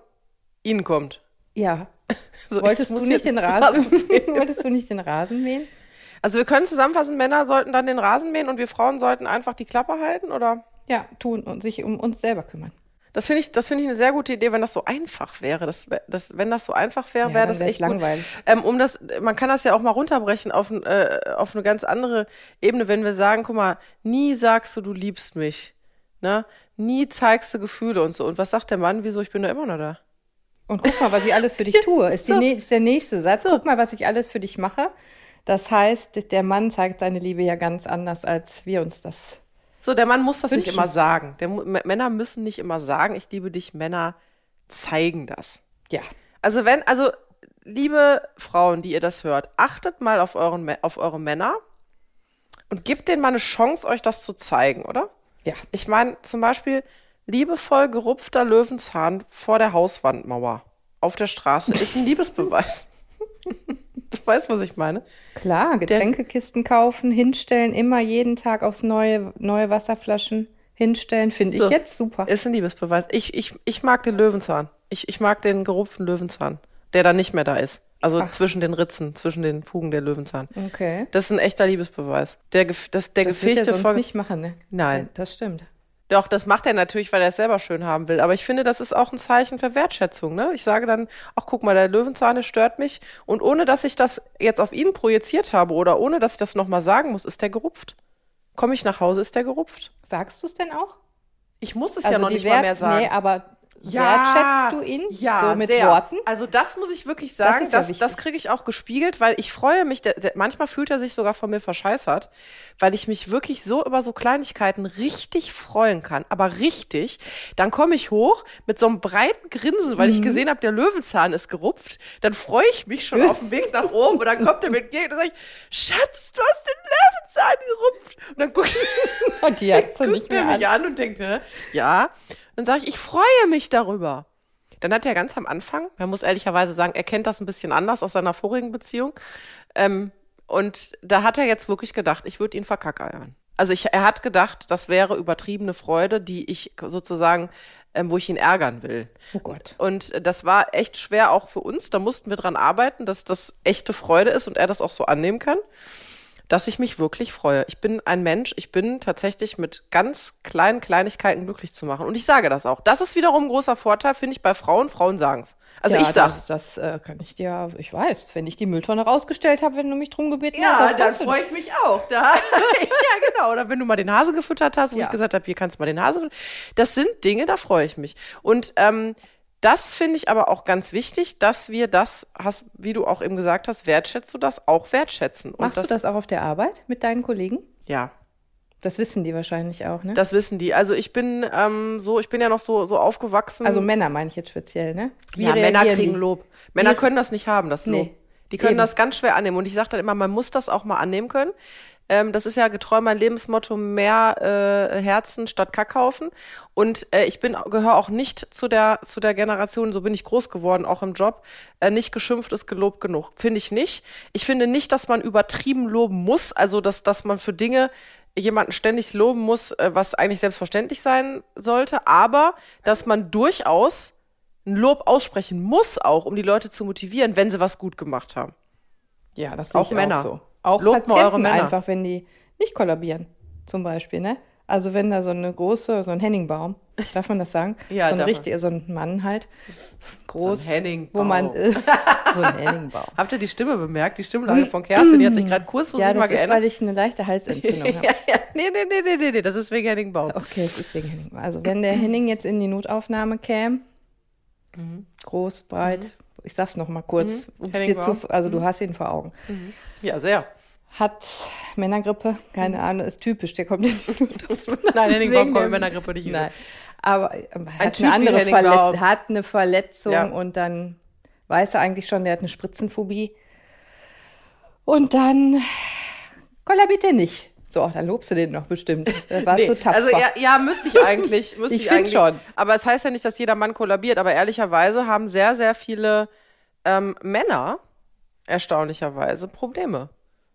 [SPEAKER 2] ihnen kommt.
[SPEAKER 1] Ja.
[SPEAKER 2] So,
[SPEAKER 1] Wolltest du nicht den Rasen,
[SPEAKER 2] mähen.
[SPEAKER 1] Wolltest du nicht den Rasen mähen?
[SPEAKER 2] Also wir können zusammenfassen, Männer sollten dann den Rasen mähen und wir Frauen sollten einfach die Klappe halten, oder?
[SPEAKER 1] Ja, tun und sich um uns selber kümmern.
[SPEAKER 2] Das finde ich, das finde ich eine sehr gute Idee, wenn das so einfach wäre. Das, das, wenn das so einfach wäre,
[SPEAKER 1] Ja,
[SPEAKER 2] wäre das echt gut.
[SPEAKER 1] langweilig.
[SPEAKER 2] Ähm, um das, man kann das ja auch mal runterbrechen auf, äh, auf eine ganz andere Ebene, wenn wir sagen, guck mal, nie sagst du, du liebst mich, ne? Nie zeigst du Gefühle und so. Und was sagt der Mann? Wieso? Ich bin da immer noch da.
[SPEAKER 1] Und guck mal, was ich alles für dich tue. Ist, die,
[SPEAKER 2] So.
[SPEAKER 1] ist der nächste Satz. Guck mal, was ich alles für dich mache. Das heißt, der Mann zeigt seine Liebe ja ganz anders, als wir uns das.
[SPEAKER 2] So, der Mann muss das nicht
[SPEAKER 1] Wünschen.
[SPEAKER 2] immer sagen. Der, Männer müssen nicht immer sagen, ich liebe dich. Männer zeigen das.
[SPEAKER 1] Ja.
[SPEAKER 2] Also wenn, also liebe Frauen, die ihr das hört, achtet mal auf, euren, auf eure Männer und gebt denen mal eine Chance, euch das zu zeigen, oder?
[SPEAKER 1] Ja.
[SPEAKER 2] Ich meine, zum Beispiel, liebevoll gerupfter Löwenzahn vor der Hauswandmauer auf der Straße ist ein Liebesbeweis. du weißt, was ich meine?
[SPEAKER 1] Klar, Getränkekisten kaufen, hinstellen, immer jeden Tag aufs neue, neue Wasserflaschen hinstellen, finde
[SPEAKER 2] So.
[SPEAKER 1] ich jetzt super.
[SPEAKER 2] Ist ein Liebesbeweis. Ich, ich, ich mag den Löwenzahn. Ich, ich mag den gerupften Löwenzahn, der dann nicht mehr da ist. Also
[SPEAKER 1] Ach.
[SPEAKER 2] zwischen den Ritzen, zwischen den Fugen der Löwenzahn.
[SPEAKER 1] Okay.
[SPEAKER 2] Das ist ein echter Liebesbeweis. Der, das, der
[SPEAKER 1] Das wird er
[SPEAKER 2] gefegte
[SPEAKER 1] sonst nicht machen, ne?
[SPEAKER 2] Nein.
[SPEAKER 1] Das stimmt.
[SPEAKER 2] Doch, das macht er natürlich, weil er es selber schön haben will. Aber ich finde, das ist auch ein Zeichen für Wertschätzung. Ne? Ich sage dann, ach guck mal, der Löwenzahn, stört mich. Und ohne, dass ich das jetzt auf ihn projiziert habe oder ohne, dass ich das nochmal sagen muss, ist der gerupft. Komme ich nach Hause, ist der gerupft.
[SPEAKER 1] Sagst du es denn auch?
[SPEAKER 2] Ich muss es ja noch nicht mal mehr
[SPEAKER 1] Wert-
[SPEAKER 2] sagen.
[SPEAKER 1] Nee, aber wertschätzt du ihn
[SPEAKER 2] Ja,
[SPEAKER 1] so mit
[SPEAKER 2] sehr.
[SPEAKER 1] Worten?
[SPEAKER 2] Also das muss ich wirklich sagen,
[SPEAKER 1] ja
[SPEAKER 2] das,
[SPEAKER 1] wichtig.
[SPEAKER 2] das kriege ich auch gespiegelt, weil ich freue mich, der, der, manchmal fühlt er sich sogar von mir verscheißert, weil ich mich wirklich so über so Kleinigkeiten richtig freuen kann, aber richtig, dann komme ich hoch mit so einem breiten Grinsen, weil
[SPEAKER 1] Mhm.
[SPEAKER 2] ich gesehen habe, der Löwenzahn ist gerupft, dann freue ich mich schon auf dem Weg nach oben und dann kommt er mit mir und ich, Schatz, du hast den Löwenzahn gerupft und dann guckt
[SPEAKER 1] Und die
[SPEAKER 2] guckt er mich
[SPEAKER 1] an.
[SPEAKER 2] und denkt, ja. Dann sage ich, ich freue mich darüber. Dann hat er ganz am Anfang, man muss ehrlicherweise sagen, er kennt das ein bisschen anders aus seiner vorigen Beziehung. Ähm, und da hat er jetzt wirklich gedacht, ich würde ihn verkackeiern. Also ich, er hat gedacht, das wäre übertriebene Freude, die ich sozusagen, ähm, wo ich ihn ärgern will.
[SPEAKER 1] Oh Gott.
[SPEAKER 2] Und das war echt schwer auch für uns. Da mussten wir dran arbeiten, dass das echte Freude ist und er das auch so annehmen kann, dass ich mich wirklich freue. Ich bin ein Mensch, ich bin tatsächlich mit ganz kleinen Kleinigkeiten glücklich zu machen. Und ich sage das auch. Das ist wiederum ein großer Vorteil, finde ich, bei Frauen. Frauen sagen es. Also
[SPEAKER 1] ja,
[SPEAKER 2] ich sag's.
[SPEAKER 1] Das, das äh, kann ich dir, ich weiß, wenn ich die Mülltonne rausgestellt habe, wenn du mich drum gebeten
[SPEAKER 2] Ja,
[SPEAKER 1] hast.
[SPEAKER 2] dann freue ich mich auch. Da, ja, genau. Oder wenn du mal den Hase gefüttert hast, wo
[SPEAKER 1] Ja.
[SPEAKER 2] ich gesagt habe, hier kannst du mal den Hase füttern. Das sind Dinge, da freue ich mich. Und ähm, das finde ich aber auch ganz wichtig, dass wir das, hast, wie du auch eben gesagt hast, wertschätzt du das, auch wertschätzen. Und
[SPEAKER 1] Machst du das auch auf der Arbeit mit deinen Kollegen?
[SPEAKER 2] Ja,
[SPEAKER 1] Das wissen die wahrscheinlich auch, ne?
[SPEAKER 2] das wissen die. Also ich bin ähm, so, ich bin ja noch so, so aufgewachsen.
[SPEAKER 1] also Männer meine ich jetzt speziell, ne? Wie
[SPEAKER 2] ja, Männer kriegen
[SPEAKER 1] die?
[SPEAKER 2] Lob. Männer
[SPEAKER 1] Wie-
[SPEAKER 2] können das nicht haben, das Lob.
[SPEAKER 1] Nee.
[SPEAKER 2] Die können
[SPEAKER 1] Eben.
[SPEAKER 2] das ganz schwer annehmen. Und ich sage dann immer, man muss das auch mal annehmen können. Ähm, das ist ja getreu mein Lebensmotto, mehr äh, Herzen statt Kackhaufen. Und äh, ich bin gehöre auch nicht zu der, zu der Generation, so bin ich groß geworden, auch im Job, äh, nicht geschimpft ist gelobt genug. Finde ich nicht. Ich finde nicht, dass man übertrieben loben muss, also dass, dass man für Dinge jemanden ständig loben muss, äh, was eigentlich selbstverständlich sein sollte, aber dass man durchaus ein Lob aussprechen muss auch, um die Leute zu motivieren, wenn sie was gut gemacht haben.
[SPEAKER 1] Ja, das sehe
[SPEAKER 2] Auch
[SPEAKER 1] ich
[SPEAKER 2] Männer.
[SPEAKER 1] auch so. Auch
[SPEAKER 2] Lobt
[SPEAKER 1] Patienten einfach, wenn die nicht kollabieren, zum Beispiel, ne? Also wenn da so eine große, so ein Henningbaum, darf man das sagen?
[SPEAKER 2] Ja,
[SPEAKER 1] so ein richtiger, so ein Mann halt, groß,
[SPEAKER 2] So ein Henningbaum.
[SPEAKER 1] wo man äh, so ein Henningbaum.
[SPEAKER 2] Habt ihr die Stimme bemerkt? Die Stimmlage von Kerstin, die hat sich gerade kurzfristig
[SPEAKER 1] Ja,
[SPEAKER 2] mal
[SPEAKER 1] das ist,
[SPEAKER 2] geändert.
[SPEAKER 1] weil ich eine leichte Halsentzündung habe.
[SPEAKER 2] ja, ja. Nee, nee, nee, nee, nee, nee, das ist wegen Henning Baum.
[SPEAKER 1] Okay, es ist wegen Henning. Also wenn der Henning jetzt in die Notaufnahme käme, groß, breit, ich sag's noch mal kurz,
[SPEAKER 2] Henning
[SPEAKER 1] dir zu, also du hast ihn vor Augen.
[SPEAKER 2] Ja, sehr.
[SPEAKER 1] Hat Männergrippe, keine Ahnung, ist typisch, der kommt Notaufnahme.
[SPEAKER 2] Nein, Henning Baum kommt Männergrippe nicht
[SPEAKER 1] Nein, aber äh, hat
[SPEAKER 2] Typ
[SPEAKER 1] eine andere. Verletzung, hat eine Verletzung
[SPEAKER 2] Ja.
[SPEAKER 1] und dann weiß er eigentlich schon, der hat eine Spritzenphobie. Und dann kollabiert er nicht. So, dann lobst du den noch bestimmt. Da warst
[SPEAKER 2] Nee,
[SPEAKER 1] du tapfer.
[SPEAKER 2] also ja, ja, müsste ich eigentlich. Müsste
[SPEAKER 1] Ich
[SPEAKER 2] ich
[SPEAKER 1] find
[SPEAKER 2] eigentlich.
[SPEAKER 1] schon.
[SPEAKER 2] Aber es heißt ja nicht, dass jeder Mann kollabiert. Aber ehrlicherweise haben sehr, sehr viele ähm, Männer erstaunlicherweise Probleme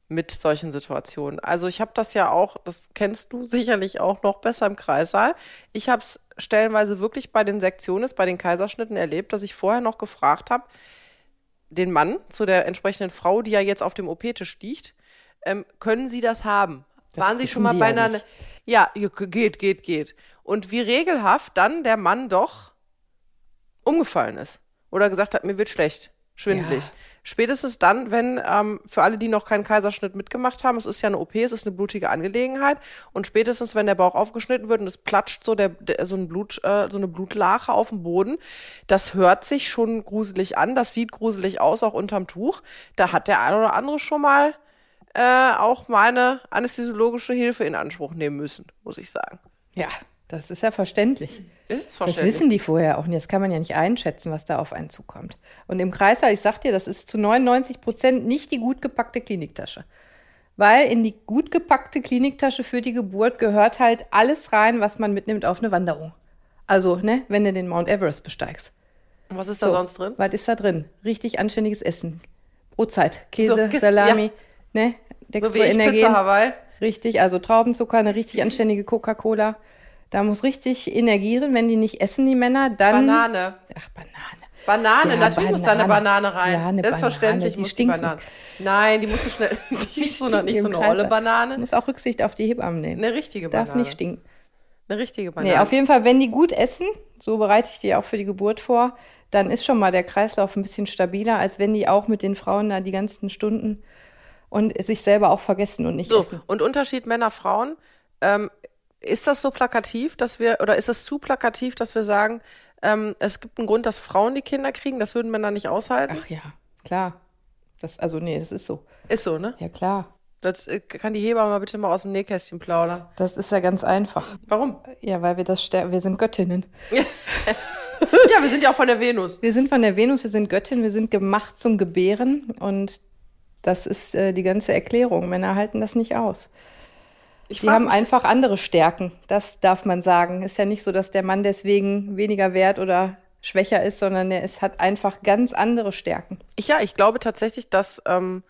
[SPEAKER 2] mit solchen Situationen. Also ich habe das ja auch, das kennst du sicherlich auch noch besser im Kreissaal. Ich habe es stellenweise wirklich bei den Sektionen, bei den Kaiserschnitten erlebt, dass ich vorher noch gefragt habe, den Mann zu der entsprechenden Frau, die ja jetzt auf dem OP-Tisch liegt, ähm, können Sie das haben?
[SPEAKER 1] Das
[SPEAKER 2] Waren Sie schon mal bei
[SPEAKER 1] ja
[SPEAKER 2] einer... ja, geht, geht, geht. Und wie regelhaft dann der Mann doch umgefallen ist. Oder gesagt hat, mir wird schlecht, schwindelig.
[SPEAKER 1] Ja.
[SPEAKER 2] Spätestens dann, wenn, ähm, für alle, die noch keinen Kaiserschnitt mitgemacht haben, es ist ja eine OP, es ist eine blutige Angelegenheit. Und spätestens, wenn der Bauch aufgeschnitten wird und es platscht so, der, der, so, ein Blut, äh, so eine Blutlache auf dem Boden, das hört sich schon gruselig an, das sieht gruselig aus, auch unterm Tuch. Da hat der eine oder andere schon mal äh, auch meine anästhesiologische Hilfe in Anspruch nehmen müssen, muss ich sagen.
[SPEAKER 1] ja, das ist ja verständlich.
[SPEAKER 2] Ist es
[SPEAKER 1] Das
[SPEAKER 2] verständlich?
[SPEAKER 1] wissen die vorher auch nicht. Das kann man ja nicht einschätzen, was da auf einen zukommt. Und im Kreißsaal, ich sag dir, das ist zu 99 Prozent nicht die gut gepackte Kliniktasche. Weil in die gut gepackte Kliniktasche für die Geburt gehört halt alles rein, was man mitnimmt auf eine Wanderung. Also, ne, wenn du den Mount Everest besteigst.
[SPEAKER 2] Und was ist da sonst drin?
[SPEAKER 1] Was ist da drin? Richtig anständiges Essen. Brotzeit, Käse,
[SPEAKER 2] So,
[SPEAKER 1] Salami,
[SPEAKER 2] ja.
[SPEAKER 1] ne?
[SPEAKER 2] So wie ich
[SPEAKER 1] Dextroenergen.
[SPEAKER 2] Pizza Hawaii.
[SPEAKER 1] Richtig, also Traubenzucker, eine richtig anständige Coca-Cola. Da muss richtig Energie drin. Wenn die nicht essen, die Männer, dann.
[SPEAKER 2] Banane.
[SPEAKER 1] Ach, Banane.
[SPEAKER 2] Banane,
[SPEAKER 1] Ja,
[SPEAKER 2] natürlich muss da eine
[SPEAKER 1] Banane.
[SPEAKER 2] Banane rein.
[SPEAKER 1] Ja, eine
[SPEAKER 2] Selbstverständlich
[SPEAKER 1] Banane, die
[SPEAKER 2] muss die. Banane. Nein, die muss so schnell. Die ist so noch nicht so eine
[SPEAKER 1] Kreislauf.
[SPEAKER 2] olle Banane.
[SPEAKER 1] Muss auch Rücksicht auf die Hebammen nehmen.
[SPEAKER 2] Eine richtige Banane.
[SPEAKER 1] Darf nicht stinken.
[SPEAKER 2] Eine richtige Banane.
[SPEAKER 1] Nee, auf jeden Fall, wenn die gut essen, so bereite ich die auch für die Geburt vor, dann ist schon mal der Kreislauf ein bisschen stabiler, als wenn die auch mit den Frauen da die ganzen Stunden und sich selber auch vergessen und nicht
[SPEAKER 2] So,
[SPEAKER 1] essen.
[SPEAKER 2] und Unterschied Männer, Frauen. Ähm, ist das so plakativ, dass wir, oder ist es zu plakativ, dass wir sagen, ähm, es gibt einen Grund, dass Frauen die Kinder kriegen, das würden Männer nicht aushalten?
[SPEAKER 1] Ach ja, klar. Das, also nee, das ist so.
[SPEAKER 2] Ist so, ne?
[SPEAKER 1] Ja, klar.
[SPEAKER 2] Das äh, kann die Hebamme mal bitte mal aus dem Nähkästchen plaudern.
[SPEAKER 1] Das ist ja ganz einfach.
[SPEAKER 2] Warum?
[SPEAKER 1] Ja, weil wir das ster- wir sind Göttinnen.
[SPEAKER 2] Ja, wir sind ja auch von der Venus.
[SPEAKER 1] Wir sind von der Venus, wir sind Göttin, wir sind gemacht zum Gebären und das ist äh, die ganze Erklärung. Männer halten das nicht aus.
[SPEAKER 2] Ich
[SPEAKER 1] Die haben einfach andere Stärken. Das darf man sagen. Ist ja nicht so, dass der Mann deswegen weniger wert oder schwächer ist, sondern er ist, hat einfach ganz andere Stärken.
[SPEAKER 2] Ich, ja, ich glaube tatsächlich, dass, ähm,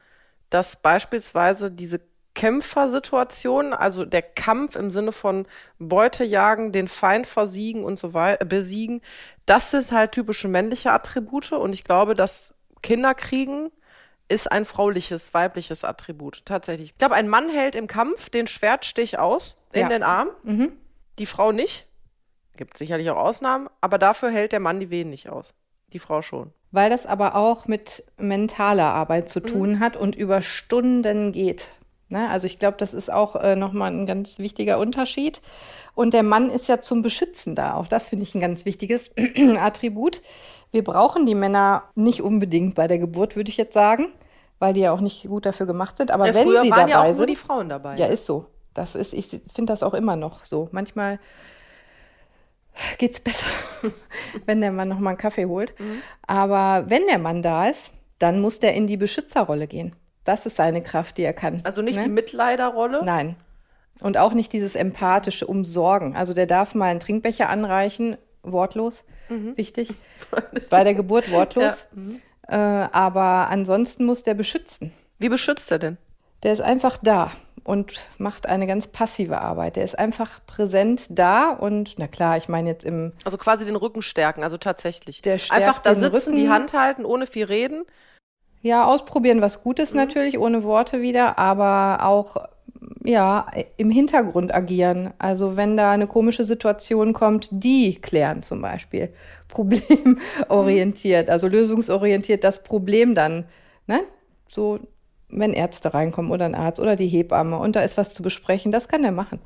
[SPEAKER 2] dass beispielsweise diese Kämpfersituation, also der Kampf im Sinne von Beute jagen, den Feind versiegen und so weiter, besiegen, das sind halt typische männliche Attribute und ich glaube, dass Kinderkriegen ist ein frauliches, weibliches Attribut, tatsächlich. Ich glaube, ein Mann hält im Kampf den Schwertstich aus in
[SPEAKER 1] Ja.
[SPEAKER 2] den Arm, die Frau nicht. Gibt sicherlich auch Ausnahmen, aber dafür hält der Mann die Wehen nicht aus. Die Frau schon.
[SPEAKER 1] Weil das aber auch mit mentaler Arbeit zu tun hat und über Stunden geht. Ne? Also ich glaube, das ist auch äh, nochmal ein ganz wichtiger Unterschied. Und der Mann ist ja zum Beschützen da. Auch das finde ich ein ganz wichtiges Attribut. Wir brauchen die Männer nicht unbedingt bei der Geburt, würde ich jetzt sagen, weil die ja auch nicht gut dafür gemacht sind. Aber
[SPEAKER 2] Ja,
[SPEAKER 1] wenn sie
[SPEAKER 2] waren
[SPEAKER 1] dabei
[SPEAKER 2] ja auch
[SPEAKER 1] sind,
[SPEAKER 2] nur die Frauen dabei.
[SPEAKER 1] Ja, ist so. Das ist, ich finde das auch immer noch so. Manchmal geht's besser, wenn der Mann noch mal einen Kaffee holt.
[SPEAKER 2] Mhm.
[SPEAKER 1] Aber wenn der Mann da ist, dann muss der in die Beschützerrolle gehen. Das ist seine Kraft, die er kann.
[SPEAKER 2] Also nicht
[SPEAKER 1] ne?
[SPEAKER 2] die Mitleiderrolle.
[SPEAKER 1] Nein. Und auch nicht dieses empathische Umsorgen. Also der darf mal einen Trinkbecher anreichen, wortlos, wichtig. Bei der Geburt wortlos. Äh, aber ansonsten muss der beschützen.
[SPEAKER 2] Wie beschützt er denn?
[SPEAKER 1] Der ist einfach da und macht eine ganz passive Arbeit. Der ist einfach präsent da und na klar, ich meine jetzt im
[SPEAKER 2] Also quasi den Rücken stärken, also tatsächlich.
[SPEAKER 1] Der stärkt
[SPEAKER 2] Einfach da sitzen,
[SPEAKER 1] Rücken.
[SPEAKER 2] die Hand halten, ohne viel reden.
[SPEAKER 1] ja ausprobieren was Gutes
[SPEAKER 2] Mhm.
[SPEAKER 1] natürlich ohne Worte wieder, aber auch ja im Hintergrund agieren. Also wenn da eine komische Situation kommt, die klären zum Beispiel problemorientiert, also lösungsorientiert das Problem dann, ne? So wenn Ärzte reinkommen oder ein Arzt oder die Hebamme und da ist was zu besprechen, das kann der machen.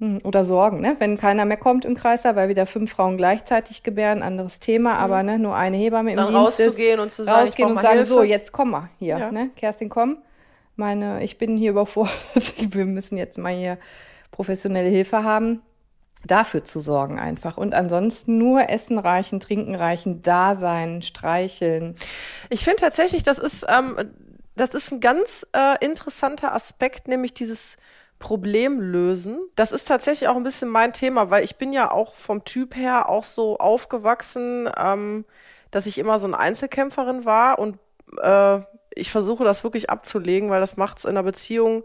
[SPEAKER 1] Hm, Oder Sorgen, ne? wenn keiner mehr kommt im Kreislauf, weil wieder fünf Frauen gleichzeitig gebären, anderes Thema, aber ne, nur eine Hebamme im
[SPEAKER 2] Mhm. Dann
[SPEAKER 1] Dienst ist.
[SPEAKER 2] rauszugehen und zu sagen,
[SPEAKER 1] rausgehen und sagen,
[SPEAKER 2] Hilfe.
[SPEAKER 1] so, jetzt komm mal hier,
[SPEAKER 2] Ja.
[SPEAKER 1] ne? Kerstin, komm. Meine, ich bin hier überfordert, wir müssen jetzt mal hier professionelle Hilfe haben. Dafür zu sorgen einfach. Und ansonsten nur Essen reichen, Trinken reichen, da sein, streicheln.
[SPEAKER 2] Ich finde tatsächlich, das ist, ähm, das ist ein ganz äh, interessanter Aspekt, nämlich dieses Problemlösen. Das ist tatsächlich auch ein bisschen mein Thema, weil ich bin ja auch vom Typ her auch so aufgewachsen, ähm, dass ich immer so eine Einzelkämpferin war und äh, ich versuche das wirklich abzulegen, weil das macht es in einer Beziehung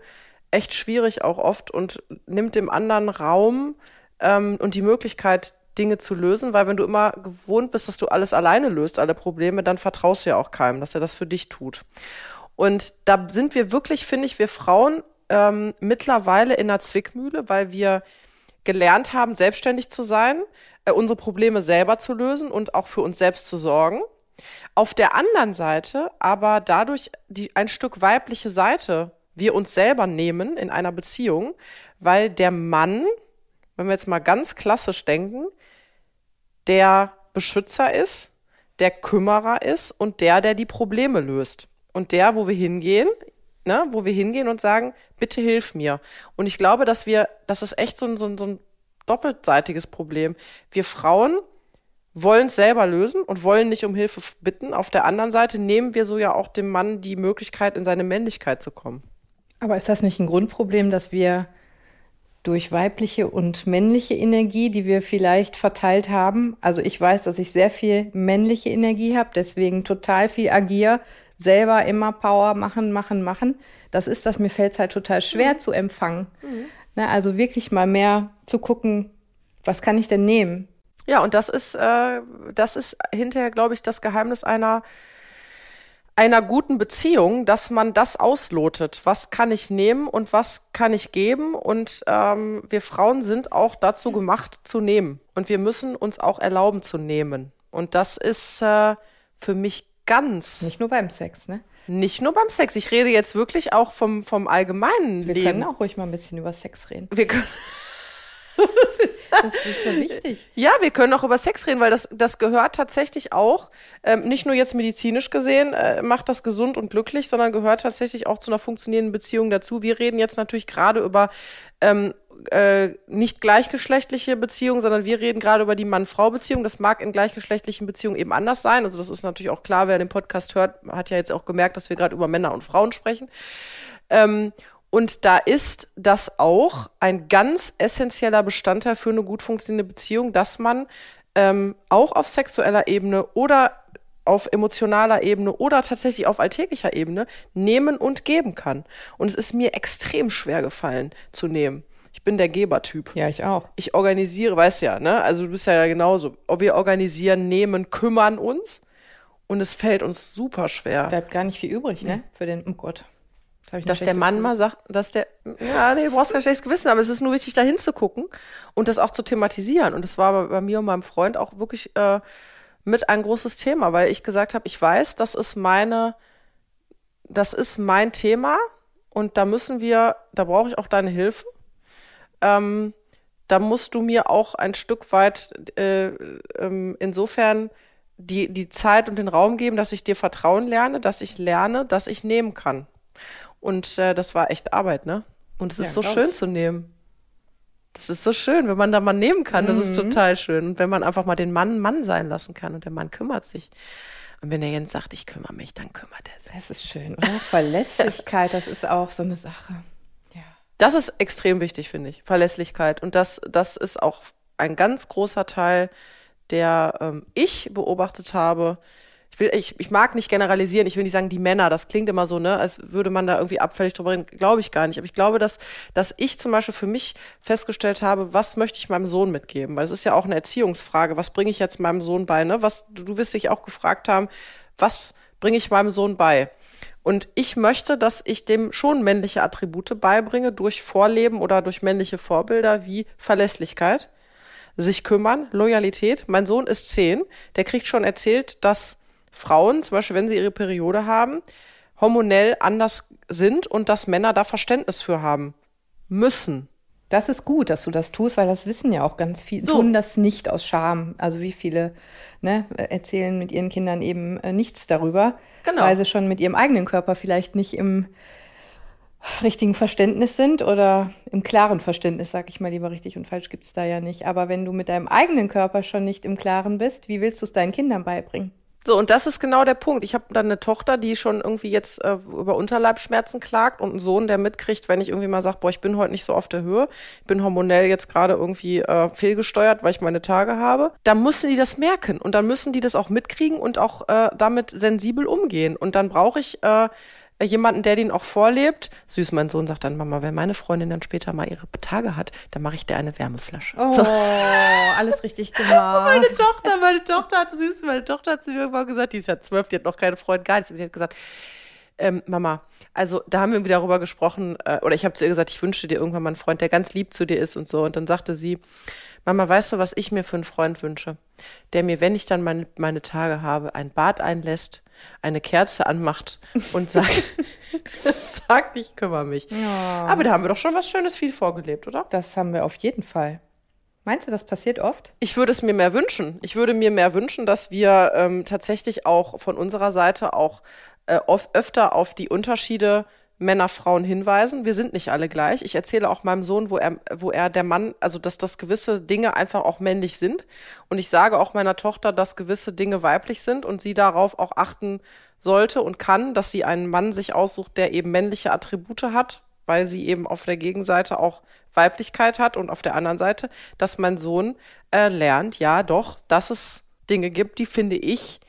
[SPEAKER 2] echt schwierig auch oft und nimmt dem anderen Raum ähm, und die Möglichkeit, Dinge zu lösen, weil wenn du immer gewohnt bist, dass du alles alleine löst, alle Probleme, dann vertraust du ja auch keinem, dass er das für dich tut. Und da sind wir wirklich, finde ich, wir Frauen ähm, mittlerweile in einer Zwickmühle, weil wir gelernt haben, selbstständig zu sein, äh, unsere Probleme selber zu lösen und auch für uns selbst zu sorgen. Auf der anderen Seite aber dadurch die, ein Stück weibliche Seite wir uns selber nehmen in einer Beziehung, weil der Mann, wenn wir jetzt mal ganz klassisch denken, der Beschützer ist, der Kümmerer ist und der, der die Probleme löst. Und der, wo wir hingehen, ne, wo wir hingehen und sagen, bitte hilf mir. Und ich glaube, dass wir, das ist echt so ein, so ein, so ein doppelseitiges Problem. Wir Frauen wollen es selber lösen und wollen nicht um Hilfe bitten. Auf der anderen Seite nehmen wir so ja auch dem Mann die Möglichkeit, in seine Männlichkeit zu kommen.
[SPEAKER 1] Aber ist das nicht ein Grundproblem, dass wir durch weibliche und männliche Energie, die wir vielleicht verteilt haben. Also ich weiß, dass ich sehr viel männliche Energie habe, deswegen total viel agiere, selber immer Power machen, machen, machen. Das ist das, mir fällt es halt total schwer mhm. zu empfangen. Mhm. Ne, also wirklich mal mehr zu gucken, was kann ich denn nehmen?
[SPEAKER 2] Ja, und das ist, äh, das ist hinterher, glaube ich, das Geheimnis einer einer guten Beziehung, dass man das auslotet. Was kann ich nehmen und was kann ich geben? Und ähm, wir Frauen sind auch dazu gemacht zu nehmen. Und wir müssen uns auch erlauben zu nehmen. Und das ist äh, für mich ganz.
[SPEAKER 1] Nicht nur beim Sex, ne?
[SPEAKER 2] Nicht nur beim Sex. Ich rede jetzt wirklich auch vom, vom allgemeinen
[SPEAKER 1] wir
[SPEAKER 2] Leben.
[SPEAKER 1] Wir können auch ruhig mal ein bisschen über Sex reden.
[SPEAKER 2] Wir können.
[SPEAKER 1] Das ist so wichtig.
[SPEAKER 2] Ja, wir können auch über Sex reden, weil das, das gehört tatsächlich auch, ähm, nicht nur jetzt medizinisch gesehen, äh, macht das gesund und glücklich, sondern gehört tatsächlich auch zu einer funktionierenden Beziehung dazu. Wir reden jetzt natürlich gerade über ähm, äh, nicht gleichgeschlechtliche Beziehungen, sondern wir reden gerade über die Mann-Frau-Beziehung. Das mag in gleichgeschlechtlichen Beziehungen eben anders sein. Also das ist natürlich auch klar, wer den Podcast hört, hat ja jetzt auch gemerkt, dass wir gerade über Männer und Frauen sprechen. Ähm, und da ist das auch ein ganz essentieller Bestandteil für eine gut funktionierende Beziehung, dass man ähm, auch auf sexueller Ebene oder auf emotionaler Ebene oder tatsächlich auf alltäglicher Ebene nehmen und geben kann. Und es ist mir extrem schwer gefallen zu nehmen. Ich bin der Gebertyp.
[SPEAKER 1] Ja, ich auch.
[SPEAKER 2] Ich organisiere, weißt ja, ne? Also du bist ja genauso. Wir organisieren, nehmen, kümmern uns und es fällt uns super schwer.
[SPEAKER 1] Bleibt gar nicht viel übrig, ne? Für den, oh Gott
[SPEAKER 2] dass der Mann mal sagt, dass der, ja, nee, du brauchst kein schlechtes Gewissen, aber es ist nur wichtig, da hinzugucken und das auch zu thematisieren. Und das war bei, bei mir und meinem Freund auch wirklich äh, mit ein großes Thema, weil ich gesagt habe, ich weiß, das ist meine, das ist mein Thema und da müssen wir, da brauche ich auch deine Hilfe. Ähm, da musst du mir auch ein Stück weit äh, ähm, insofern die, die Zeit und den Raum geben, dass ich dir vertrauen lerne, dass ich lerne, dass ich nehmen kann. Und äh, das war echt Arbeit, ne? Und es ja, ist so schön ich. zu nehmen. Das ist so schön, wenn man da mal nehmen kann. Das mhm. ist total schön. Und wenn man einfach mal den Mann Mann sein lassen kann und der Mann kümmert sich. Und wenn der Jens sagt, ich kümmere mich, dann kümmert er
[SPEAKER 1] sich. Das ist schön, oder? Verlässlichkeit, das ist auch so eine Sache. Ja.
[SPEAKER 2] Das ist extrem wichtig, finde ich. Verlässlichkeit. Und das, das ist auch ein ganz großer Teil, der ähm, ich beobachtet habe, ich will, ich, ich mag nicht generalisieren, ich will nicht sagen, die Männer, das klingt immer so, ne, als würde man da irgendwie abfällig drüber reden, glaube ich gar nicht. Aber ich glaube, dass, dass ich zum Beispiel für mich festgestellt habe, was möchte ich meinem Sohn mitgeben? Weil es ist ja auch eine Erziehungsfrage, was bringe ich jetzt meinem Sohn bei, ne? Was, du, du wirst dich auch gefragt haben, was bringe ich meinem Sohn bei? Und ich möchte, dass ich dem schon männliche Attribute beibringe durch Vorleben oder durch männliche Vorbilder wie Verlässlichkeit, sich kümmern, Loyalität. Mein Sohn ist zehn, der kriegt schon erzählt, dass Frauen, zum Beispiel wenn sie ihre Periode haben, hormonell anders sind und dass Männer da Verständnis für haben müssen.
[SPEAKER 1] Das ist gut, dass du das tust, weil das wissen ja auch ganz viele, so. tun das nicht aus Scham. Also wie viele ne, erzählen mit ihren Kindern eben äh, nichts darüber, genau. weil sie schon mit ihrem eigenen Körper vielleicht nicht im richtigen Verständnis sind oder im klaren Verständnis, sag ich mal lieber richtig und falsch gibt es da ja nicht. Aber wenn du mit deinem eigenen Körper schon nicht im Klaren bist, wie willst du es deinen Kindern beibringen?
[SPEAKER 2] So, und das ist genau der Punkt. Ich habe dann eine Tochter, die schon irgendwie jetzt äh, über Unterleibsschmerzen klagt und einen Sohn, der mitkriegt, wenn ich irgendwie mal sage, boah, ich bin heute nicht so auf der Höhe, ich bin hormonell jetzt gerade irgendwie äh, fehlgesteuert, weil ich meine Tage habe. Da müssen die das merken und dann müssen die das auch mitkriegen und auch äh, damit sensibel umgehen. Und dann brauche ich äh, jemanden, der den auch vorlebt. Süß, mein Sohn sagt dann, Mama, wenn meine Freundin dann später mal ihre Tage hat, dann mache ich dir eine Wärmeflasche.
[SPEAKER 1] Oh, so. alles richtig gemacht.
[SPEAKER 2] meine Tochter, meine Tochter hat süß, meine Tochter hat zu mir irgendwann gesagt, die ist ja zwölf, die hat noch keine Freundin, gar nichts. Die hat gesagt, ähm, Mama, also da haben wir wieder darüber gesprochen, äh, oder ich habe zu ihr gesagt, ich wünsche dir irgendwann mal einen Freund, der ganz lieb zu dir ist und so. Und dann sagte sie, Mama, weißt du, was ich mir für einen Freund wünsche? Der mir, wenn ich dann meine, meine Tage habe, ein Bad einlässt, eine Kerze anmacht und sagt, sagt, ich kümmere mich. Ja. Aber da haben wir doch schon was Schönes viel vorgelebt, oder?
[SPEAKER 1] Das haben wir auf jeden Fall. Meinst du, das passiert oft?
[SPEAKER 2] Ich würde es mir mehr wünschen. Ich würde mir mehr wünschen, dass wir ähm, tatsächlich auch von unserer Seite auch äh, öfter auf die Unterschiede Männer, Frauen hinweisen. Wir sind nicht alle gleich. Ich erzähle auch meinem Sohn, wo er, wo er der Mann, also dass das gewisse Dinge einfach auch männlich sind. Und ich sage auch meiner Tochter, dass gewisse Dinge weiblich sind und sie darauf auch achten sollte und kann, dass sie einen Mann sich aussucht, der eben männliche Attribute hat, weil sie eben auf der Gegenseite auch Weiblichkeit hat und auf der anderen Seite, dass mein Sohn äh, lernt, ja doch, dass es Dinge gibt, die finde ich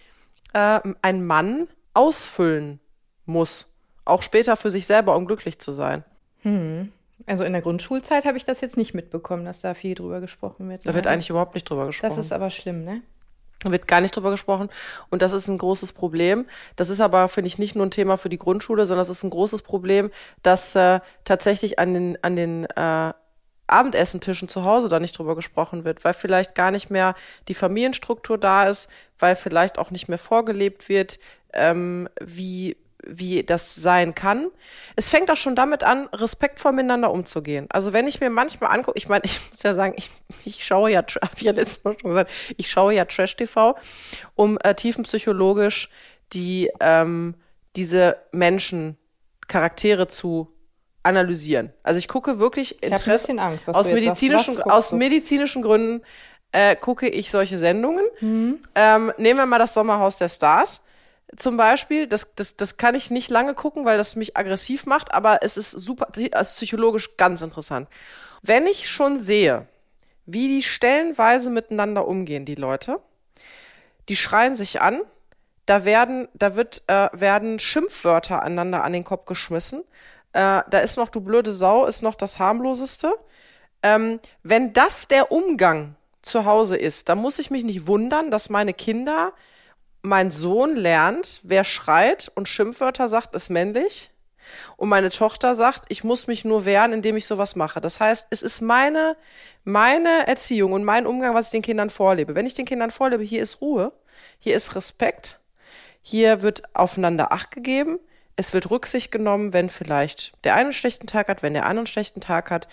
[SPEAKER 2] äh, ein Mann ausfüllen muss. Auch später für sich selber, um glücklich zu sein.
[SPEAKER 1] Hm. Also in der Grundschulzeit habe ich das jetzt nicht mitbekommen, dass da viel drüber gesprochen wird.
[SPEAKER 2] Da wird eigentlich überhaupt nicht drüber gesprochen.
[SPEAKER 1] Das ist aber schlimm, ne?
[SPEAKER 2] Da wird gar nicht drüber gesprochen. Und das ist ein großes Problem. Das ist aber, finde ich, nicht nur ein Thema für die Grundschule, sondern es ist ein großes Problem, dass äh, tatsächlich an den, an den äh, Abendessentischen zu Hause da nicht drüber gesprochen wird, weil vielleicht gar nicht mehr die Familienstruktur da ist, weil vielleicht auch nicht mehr vorgelebt wird, ähm, wie, wie das sein kann. Es fängt auch schon damit an, respektvoll miteinander umzugehen. Also wenn ich mir manchmal angucke, ich meine, ich muss ja sagen, ich, ich schaue ja, habe ich ja letztes Mal schon gesagt, ich schaue ja Trash-TV, um äh, tiefenpsychologisch die, ähm, diese Menschen, Charaktere zu analysieren. Also ich gucke wirklich
[SPEAKER 1] Ich bisschen Angst.
[SPEAKER 2] Aus medizinischen, aus medizinischen Gründen äh, gucke ich solche Sendungen. Ähm, nehmen wir mal das Sommerhaus der Stars zum Beispiel. Das, das, das kann ich nicht lange gucken, weil das mich aggressiv macht, aber es ist super, also psychologisch ganz interessant. Wenn ich schon sehe, wie die stellenweise miteinander umgehen, die Leute, die schreien sich an, da werden, da wird, äh, werden Schimpfwörter aneinander an den Kopf geschmissen. Äh, da ist noch du blöde Sau, ist noch das harmloseste. Ähm, wenn das der Umgang zu Hause ist, dann muss ich mich nicht wundern, dass meine Kinder, mein Sohn lernt, wer schreit und Schimpfwörter sagt, ist männlich. Und meine Tochter sagt, ich muss mich nur wehren, indem ich sowas mache. Das heißt, es ist meine, meine Erziehung und mein Umgang, was ich den Kindern vorlebe. Wenn ich den Kindern vorlebe, hier ist Ruhe, hier ist Respekt, hier wird aufeinander Acht gegeben, es wird Rücksicht genommen, wenn vielleicht der eine einen schlechten Tag hat, wenn der andere einen schlechten Tag hat.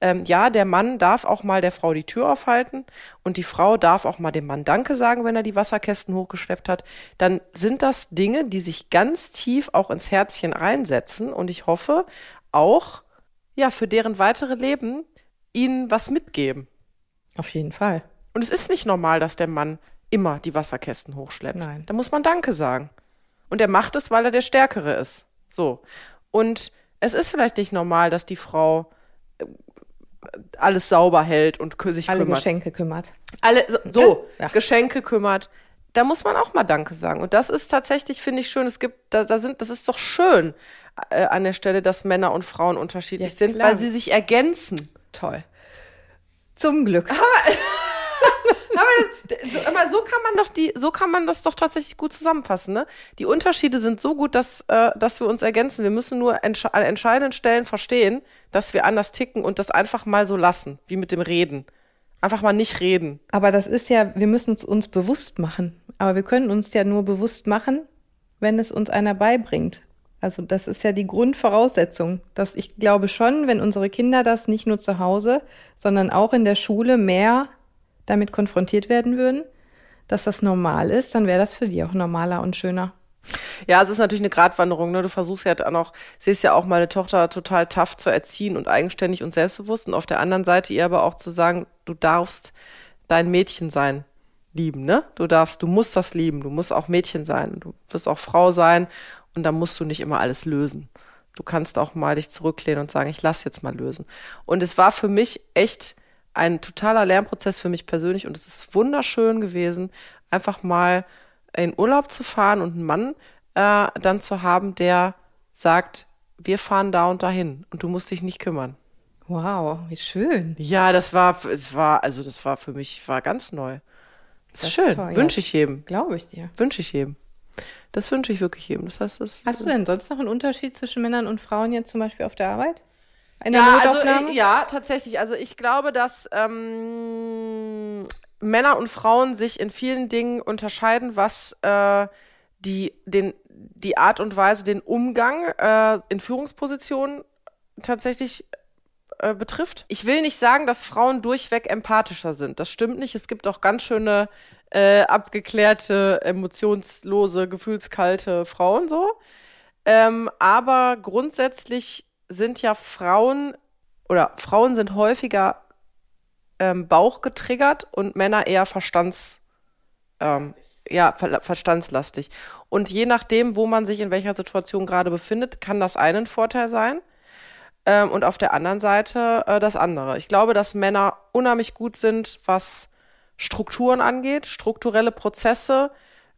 [SPEAKER 2] Ähm, ja, der Mann darf auch mal der Frau die Tür aufhalten und die Frau darf auch mal dem Mann Danke sagen, wenn er die Wasserkästen hochgeschleppt hat. Dann sind das Dinge, die sich ganz tief auch ins Herzchen reinsetzen und ich hoffe auch, ja, für deren weitere Leben ihnen was mitgeben.
[SPEAKER 1] Auf jeden Fall.
[SPEAKER 2] Und es ist nicht normal, dass der Mann immer die Wasserkästen hochschleppt.
[SPEAKER 1] Nein.
[SPEAKER 2] Da muss man Danke sagen. Und er macht es, weil er der Stärkere ist. So. Und es ist vielleicht nicht normal, dass die Frau alles sauber hält und sich
[SPEAKER 1] Alle
[SPEAKER 2] kümmert.
[SPEAKER 1] Geschenke kümmert.
[SPEAKER 2] Alle, so, so
[SPEAKER 1] Ja.
[SPEAKER 2] Geschenke kümmert. Da muss man auch mal Danke sagen. Und das ist tatsächlich, finde ich, schön. Es gibt, da, da sind, das ist doch schön äh, an der Stelle, dass Männer und Frauen unterschiedlich
[SPEAKER 1] Ja,
[SPEAKER 2] sind, weil sie sich ergänzen.
[SPEAKER 1] Toll. Zum Glück.
[SPEAKER 2] So, aber so kann man doch die, so kann man das doch tatsächlich gut zusammenfassen, ne? Die Unterschiede sind so gut, dass, äh, dass wir uns ergänzen. Wir müssen nur entsche an entscheidenden Stellen verstehen, dass wir anders ticken und das einfach mal so lassen, wie mit dem Reden. Einfach mal nicht reden.
[SPEAKER 1] Aber das ist ja, wir müssen es uns bewusst machen. Aber wir können uns ja nur bewusst machen, wenn es uns einer beibringt. Also das ist ja die Grundvoraussetzung. Dass ich glaube schon, wenn unsere Kinder das nicht nur zu Hause, sondern auch in der Schule mehr damit konfrontiert werden würden, dass das normal ist, dann wäre das für die auch normaler und schöner.
[SPEAKER 2] Ja, es ist natürlich eine Gratwanderung, ne? Du versuchst ja dann auch, siehst ja auch meine Tochter total tough zu erziehen und eigenständig und selbstbewusst und auf der anderen Seite ihr aber auch zu sagen, du darfst dein Mädchen sein lieben, ne? Du darfst, du musst das lieben, du musst auch Mädchen sein, du wirst auch Frau sein und da musst du nicht immer alles lösen. Du kannst auch mal dich zurücklehnen und sagen, ich lass jetzt mal lösen. Und es war für mich echt ein totaler Lernprozess für mich persönlich und es ist wunderschön gewesen, einfach mal in Urlaub zu fahren und einen Mann äh, dann zu haben, der sagt, wir fahren da und dahin und du musst dich nicht kümmern.
[SPEAKER 1] Wow, wie schön.
[SPEAKER 2] Ja, das war, es war, also das war für mich, war ganz neu. Das ist
[SPEAKER 1] Das ist
[SPEAKER 2] schön.
[SPEAKER 1] toll, ja.
[SPEAKER 2] Wünsche ich jedem.
[SPEAKER 1] Glaube ich dir.
[SPEAKER 2] Wünsche ich jedem. Das wünsche ich wirklich jedem. Das heißt, das.
[SPEAKER 1] Hast du denn sonst noch einen Unterschied zwischen Männern und Frauen jetzt zum Beispiel auf der Arbeit? In der
[SPEAKER 2] ja, also,
[SPEAKER 1] Notaufnahme?
[SPEAKER 2] äh, ja, tatsächlich. Also ich glaube, dass ähm, Männer und Frauen sich in vielen Dingen unterscheiden, was äh, die, den, die Art und Weise, den Umgang äh, in Führungspositionen tatsächlich äh, betrifft. Ich will nicht sagen, dass Frauen durchweg empathischer sind. Das stimmt nicht. Es gibt auch ganz schöne äh, abgeklärte, emotionslose, gefühlskalte Frauen so. Ähm, aber grundsätzlich sind ja Frauen oder Frauen sind häufiger ähm, Bauch getriggert und Männer eher Verstands, ähm, ja, ver verstandslastig. Und je nachdem, wo man sich in welcher Situation gerade befindet, kann das einen Vorteil sein. ähm, und auf der anderen Seite äh, das andere. Ich glaube, dass Männer unheimlich gut sind, was Strukturen angeht, strukturelle Prozesse,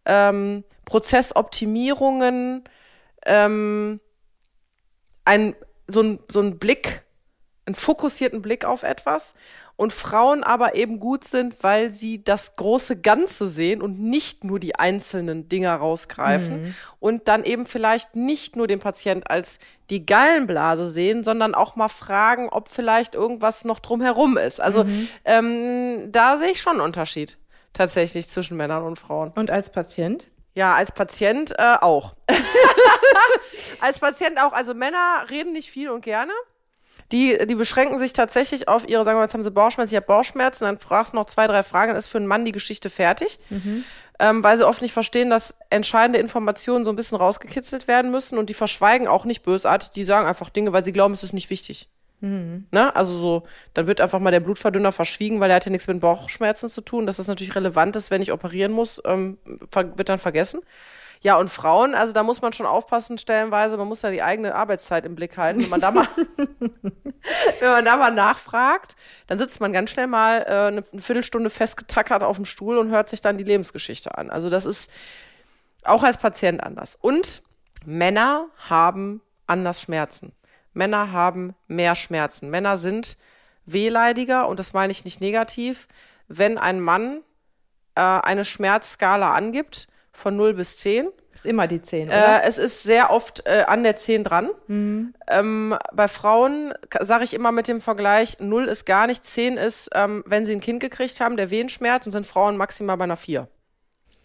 [SPEAKER 2] ähm, Prozessoptimierungen, ähm, ein, so, ein, so ein Blick, einen fokussierten Blick auf etwas und Frauen aber eben gut sind, weil sie das große Ganze sehen und nicht nur die einzelnen Dinger rausgreifen mhm. und dann eben vielleicht nicht nur den Patient als die Gallenblase sehen, sondern auch mal fragen, ob vielleicht irgendwas noch drumherum ist. Also mhm. ähm, da sehe ich schon einen Unterschied tatsächlich zwischen Männern und Frauen.
[SPEAKER 1] Und als Patient?
[SPEAKER 2] Ja, als Patient äh, auch. als Patient auch. Also Männer reden nicht viel und gerne. Die, die beschränken sich tatsächlich auf ihre, sagen wir mal, jetzt haben sie Bauchschmerzen, ich habe Bauchschmerzen, dann fragst du noch zwei, drei Fragen, dann ist für einen Mann die Geschichte fertig. Mhm. Ähm, weil sie oft nicht verstehen, dass entscheidende Informationen so ein bisschen rausgekitzelt werden müssen und die verschweigen auch nicht bösartig, die sagen einfach Dinge, weil sie glauben, es ist nicht wichtig. Mhm. Ne? Also so, dann wird einfach mal der Blutverdünner verschwiegen, weil er hat ja nichts mit Bauchschmerzen zu tun. Dass das natürlich relevant ist, wenn ich operieren muss, ähm, wird dann vergessen. Ja, und Frauen, also da muss man schon aufpassen, stellenweise, man muss ja die eigene Arbeitszeit im Blick halten. Wenn man da mal, wenn man da mal nachfragt, dann sitzt man ganz schnell mal äh, eine, Viertelstunde festgetackert auf dem Stuhl und hört sich dann die Lebensgeschichte an. Also das ist auch als Patient anders. Und Männer haben anders Schmerzen. Männer haben mehr Schmerzen. Männer sind wehleidiger und das meine ich nicht negativ. Wenn ein Mann äh, eine Schmerzskala angibt, von 0 bis 10.
[SPEAKER 1] Ist immer die 10, oder?
[SPEAKER 2] Äh, es ist sehr oft äh, an der 10 dran. Mhm. Ähm, bei Frauen sage ich immer mit dem Vergleich, 0 ist gar nicht, 10 ist, ähm, wenn sie ein Kind gekriegt haben, der Wehenschmerz, dann sind Frauen maximal bei einer 4.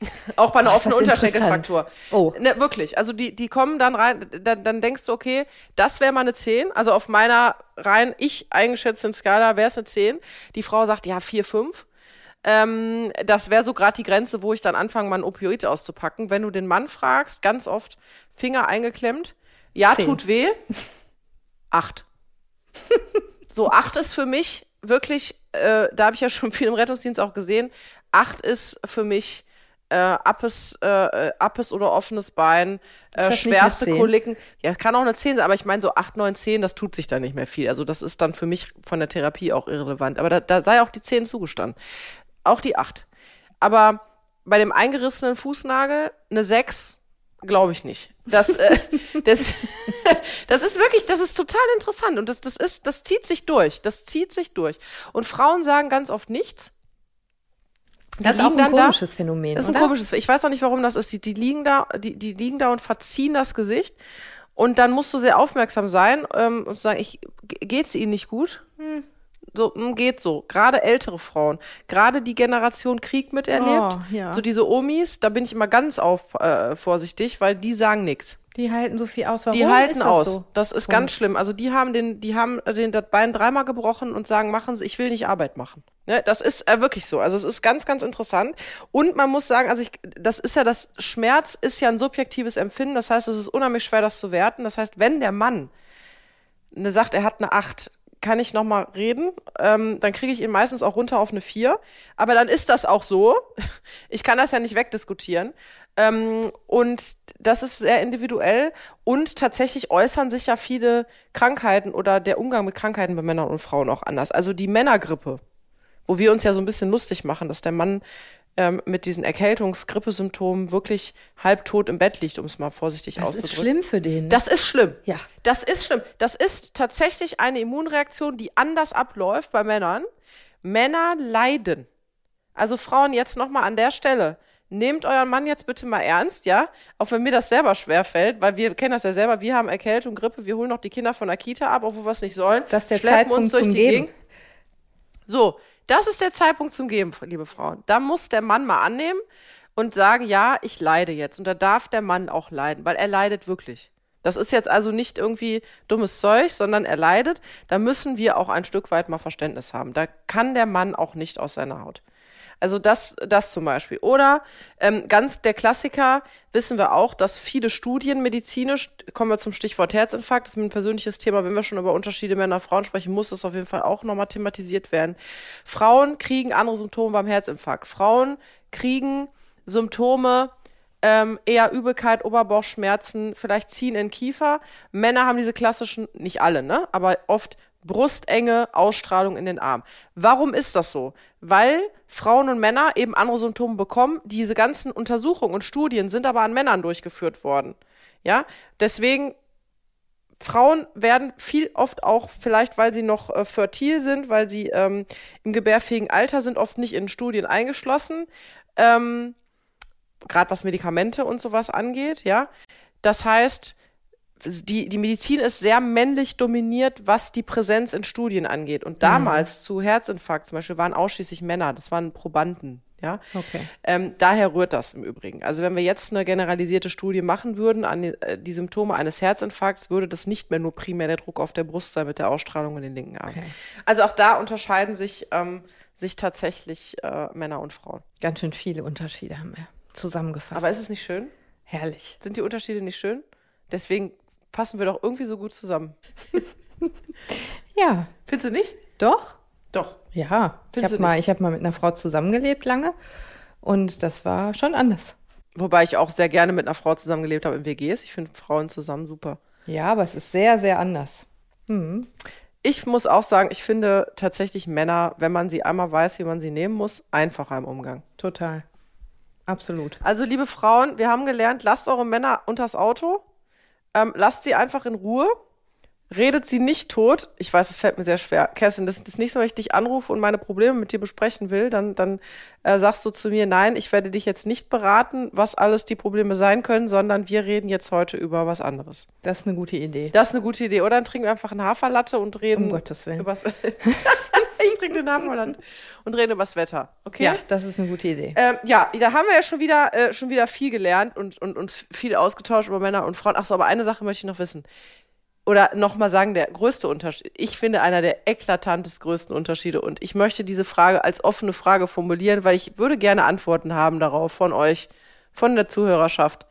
[SPEAKER 2] Auch bei einer oh, offenen Unterschenkelfraktur. Oh. Ne, wirklich. Also die, die kommen dann rein, dann, dann denkst du, okay, das wäre mal eine 10. Also auf meiner rein ich eingeschätzten Skala wäre es eine 10. Die Frau sagt, ja, 4, 5. Ähm, das wäre so gerade die Grenze, wo ich dann anfange, mal ein Opioid auszupacken. Wenn du den Mann fragst, ganz oft Finger eingeklemmt, ja, Zehn. tut weh. Acht. so, acht ist für mich wirklich, äh, da habe ich ja schon viel im Rettungsdienst auch gesehen, acht ist für mich äh, Appes, äh, Appes oder offenes Bein, äh, schwerste Koliken. Ja, kann auch eine 10 sein, aber ich meine so 8, 9, 10, das tut sich da nicht mehr viel. Also das ist dann für mich von der Therapie auch irrelevant. Aber da, da sei auch die 10 zugestanden. Auch die 8. Aber bei dem eingerissenen Fußnagel eine 6 glaube ich nicht. Das, äh, das, das ist wirklich, das ist total interessant und das, das ist, das zieht sich durch. Das zieht sich durch. Und Frauen sagen ganz oft nichts.
[SPEAKER 1] Die das ist auch ein komisches
[SPEAKER 2] da,
[SPEAKER 1] Phänomen.
[SPEAKER 2] Das ist ein oder? komisches. Ich weiß auch nicht, warum das ist. Die, die liegen da, die, die liegen da und verziehen das Gesicht. Und dann musst du sehr aufmerksam sein ähm, und sagen, ich, geht's ihnen nicht gut? Hm so hm, geht so. Gerade ältere Frauen, gerade die Generation Krieg miterlebt, oh, ja. so diese Omis, da bin ich immer ganz auf, äh, vorsichtig, weil die sagen nichts.
[SPEAKER 1] Die halten so viel aus.
[SPEAKER 2] Warum die halten das aus. So? Das ist ganz schlimm. Also die haben den, die haben den das Bein dreimal gebrochen und sagen, machen Sie, ich will nicht Arbeit machen. Ne, das ist äh, wirklich so. Also es ist ganz, ganz interessant. Und man muss sagen, also ich, das ist ja das Schmerz ist ja ein subjektives Empfinden. Das heißt, es ist unheimlich schwer, das zu werten. Das heißt, wenn der Mann eine sagt, er hat eine Acht, kann ich noch mal reden. Ähm, dann kriege ich ihn meistens auch runter auf eine 4. Aber dann ist das auch so. Ich kann das ja nicht wegdiskutieren. Ähm, und das ist sehr individuell. Und tatsächlich äußern sich ja viele Krankheiten oder der Umgang mit Krankheiten bei Männern und Frauen auch anders. Also die Männergrippe, wo wir uns ja so ein bisschen lustig machen, dass der Mann ähm, mit diesen Erkältungs-Grippesymptomen wirklich halbtot im Bett liegt, um es mal vorsichtig
[SPEAKER 1] das
[SPEAKER 2] auszudrücken.
[SPEAKER 1] Das ist schlimm für den.
[SPEAKER 2] Das ist schlimm.
[SPEAKER 1] Ja.
[SPEAKER 2] Das ist schlimm. Das ist tatsächlich eine Immunreaktion, die anders abläuft bei Männern. Männer leiden. Also Frauen jetzt noch mal an der Stelle. Nehmt euren Mann jetzt bitte mal ernst, ja? Auch wenn mir das selber schwer fällt, weil wir kennen das ja selber. Wir haben Erkältung, Grippe, wir holen noch die Kinder von der Kita ab, obwohl wir es nicht sollen.
[SPEAKER 1] Das ist der Zeitpunkt uns durch zum die Geben. Gegend.
[SPEAKER 2] So, das ist der Zeitpunkt zum Geben, liebe Frauen. Da muss der Mann mal annehmen und sagen, ja, ich leide jetzt. Und da darf der Mann auch leiden, weil er leidet wirklich. Das ist jetzt also nicht irgendwie dummes Zeug, sondern er leidet. Da müssen wir auch ein Stück weit mal Verständnis haben. Da kann der Mann auch nicht aus seiner Haut. Also das, das zum Beispiel. Oder ähm, ganz der Klassiker wissen wir auch, dass viele Studien medizinisch, kommen wir zum Stichwort Herzinfarkt, das ist ein persönliches Thema, wenn wir schon über Unterschiede Männer und Frauen sprechen, muss das auf jeden Fall auch nochmal thematisiert werden. Frauen kriegen andere Symptome beim Herzinfarkt. Frauen kriegen Symptome ähm, eher Übelkeit, Oberbauchschmerzen, vielleicht ziehen in Kiefer. Männer haben diese klassischen, nicht alle, ne, aber oft Brustenge, Ausstrahlung in den Arm. Warum ist das so? Weil Frauen und Männer eben andere Symptome bekommen. Diese ganzen Untersuchungen und Studien sind aber an Männern durchgeführt worden. Ja, deswegen Frauen werden viel oft auch, vielleicht weil sie noch äh, fertil sind, weil sie ähm, im gebärfähigen Alter sind, oft nicht in Studien eingeschlossen. Ähm, Gerade was Medikamente und sowas angeht, ja. Das heißt, die, die Medizin ist sehr männlich dominiert, was die Präsenz in Studien angeht. Und damals mhm. zu Herzinfarkt zum Beispiel waren ausschließlich Männer, das waren Probanden. Ja?
[SPEAKER 1] Okay.
[SPEAKER 2] Ähm, daher rührt das im Übrigen. Also wenn wir jetzt eine generalisierte Studie machen würden an die, äh, die, Symptome eines Herzinfarkts, würde das nicht mehr nur primär der Druck auf der Brust sein mit der Ausstrahlung in den linken Arm. Okay. Also auch da unterscheiden sich, ähm, sich tatsächlich äh, Männer und Frauen.
[SPEAKER 1] Ganz schön viele Unterschiede haben wir zusammengefasst.
[SPEAKER 2] Aber ist es nicht schön?
[SPEAKER 1] Herrlich.
[SPEAKER 2] Sind die Unterschiede nicht schön? Deswegen passen wir doch irgendwie so gut zusammen.
[SPEAKER 1] ja.
[SPEAKER 2] Findest du nicht?
[SPEAKER 1] Doch.
[SPEAKER 2] Doch.
[SPEAKER 1] Ja. Findest ich habe mal, hab mal mit einer Frau zusammengelebt lange und das war schon anders.
[SPEAKER 2] Wobei ich auch sehr gerne mit einer Frau zusammengelebt habe in WGs. Ich finde Frauen zusammen super.
[SPEAKER 1] Ja, aber es ist sehr, sehr anders. Mhm.
[SPEAKER 2] Ich muss auch sagen, ich finde tatsächlich Männer, wenn man sie einmal weiß, wie man sie nehmen muss, einfacher im Umgang.
[SPEAKER 1] Total. Absolut.
[SPEAKER 2] Also, liebe Frauen, wir haben gelernt, lasst eure Männer unters Auto. Ähm, lasst sie einfach in Ruhe. Redet sie nicht tot. Ich weiß, es fällt mir sehr schwer. Kerstin, das ist das nächste Mal, wenn ich dich anrufe und meine Probleme mit dir besprechen will, dann, dann äh, sagst du zu mir, nein, ich werde dich jetzt nicht beraten, was alles die Probleme sein können, sondern wir reden jetzt heute über was anderes.
[SPEAKER 1] Das ist eine gute Idee.
[SPEAKER 2] Das ist eine gute Idee. Oder dann trinken wir einfach einen Haferlatte und reden.
[SPEAKER 1] Um Gottes Willen.
[SPEAKER 2] Übers ich trinke den Haferlatte und rede über das Wetter. Okay?
[SPEAKER 1] Ja, das ist eine gute Idee.
[SPEAKER 2] Ähm, ja, da haben wir ja schon wieder, äh, schon wieder viel gelernt und, und, und viel ausgetauscht über Männer und Frauen. Achso, aber eine Sache möchte ich noch wissen oder nochmal sagen, der größte Unterschied, ich finde einer der eklatantest größten Unterschiede und ich möchte diese Frage als offene Frage formulieren, weil ich würde gerne Antworten haben darauf von euch, von der Zuhörerschaft.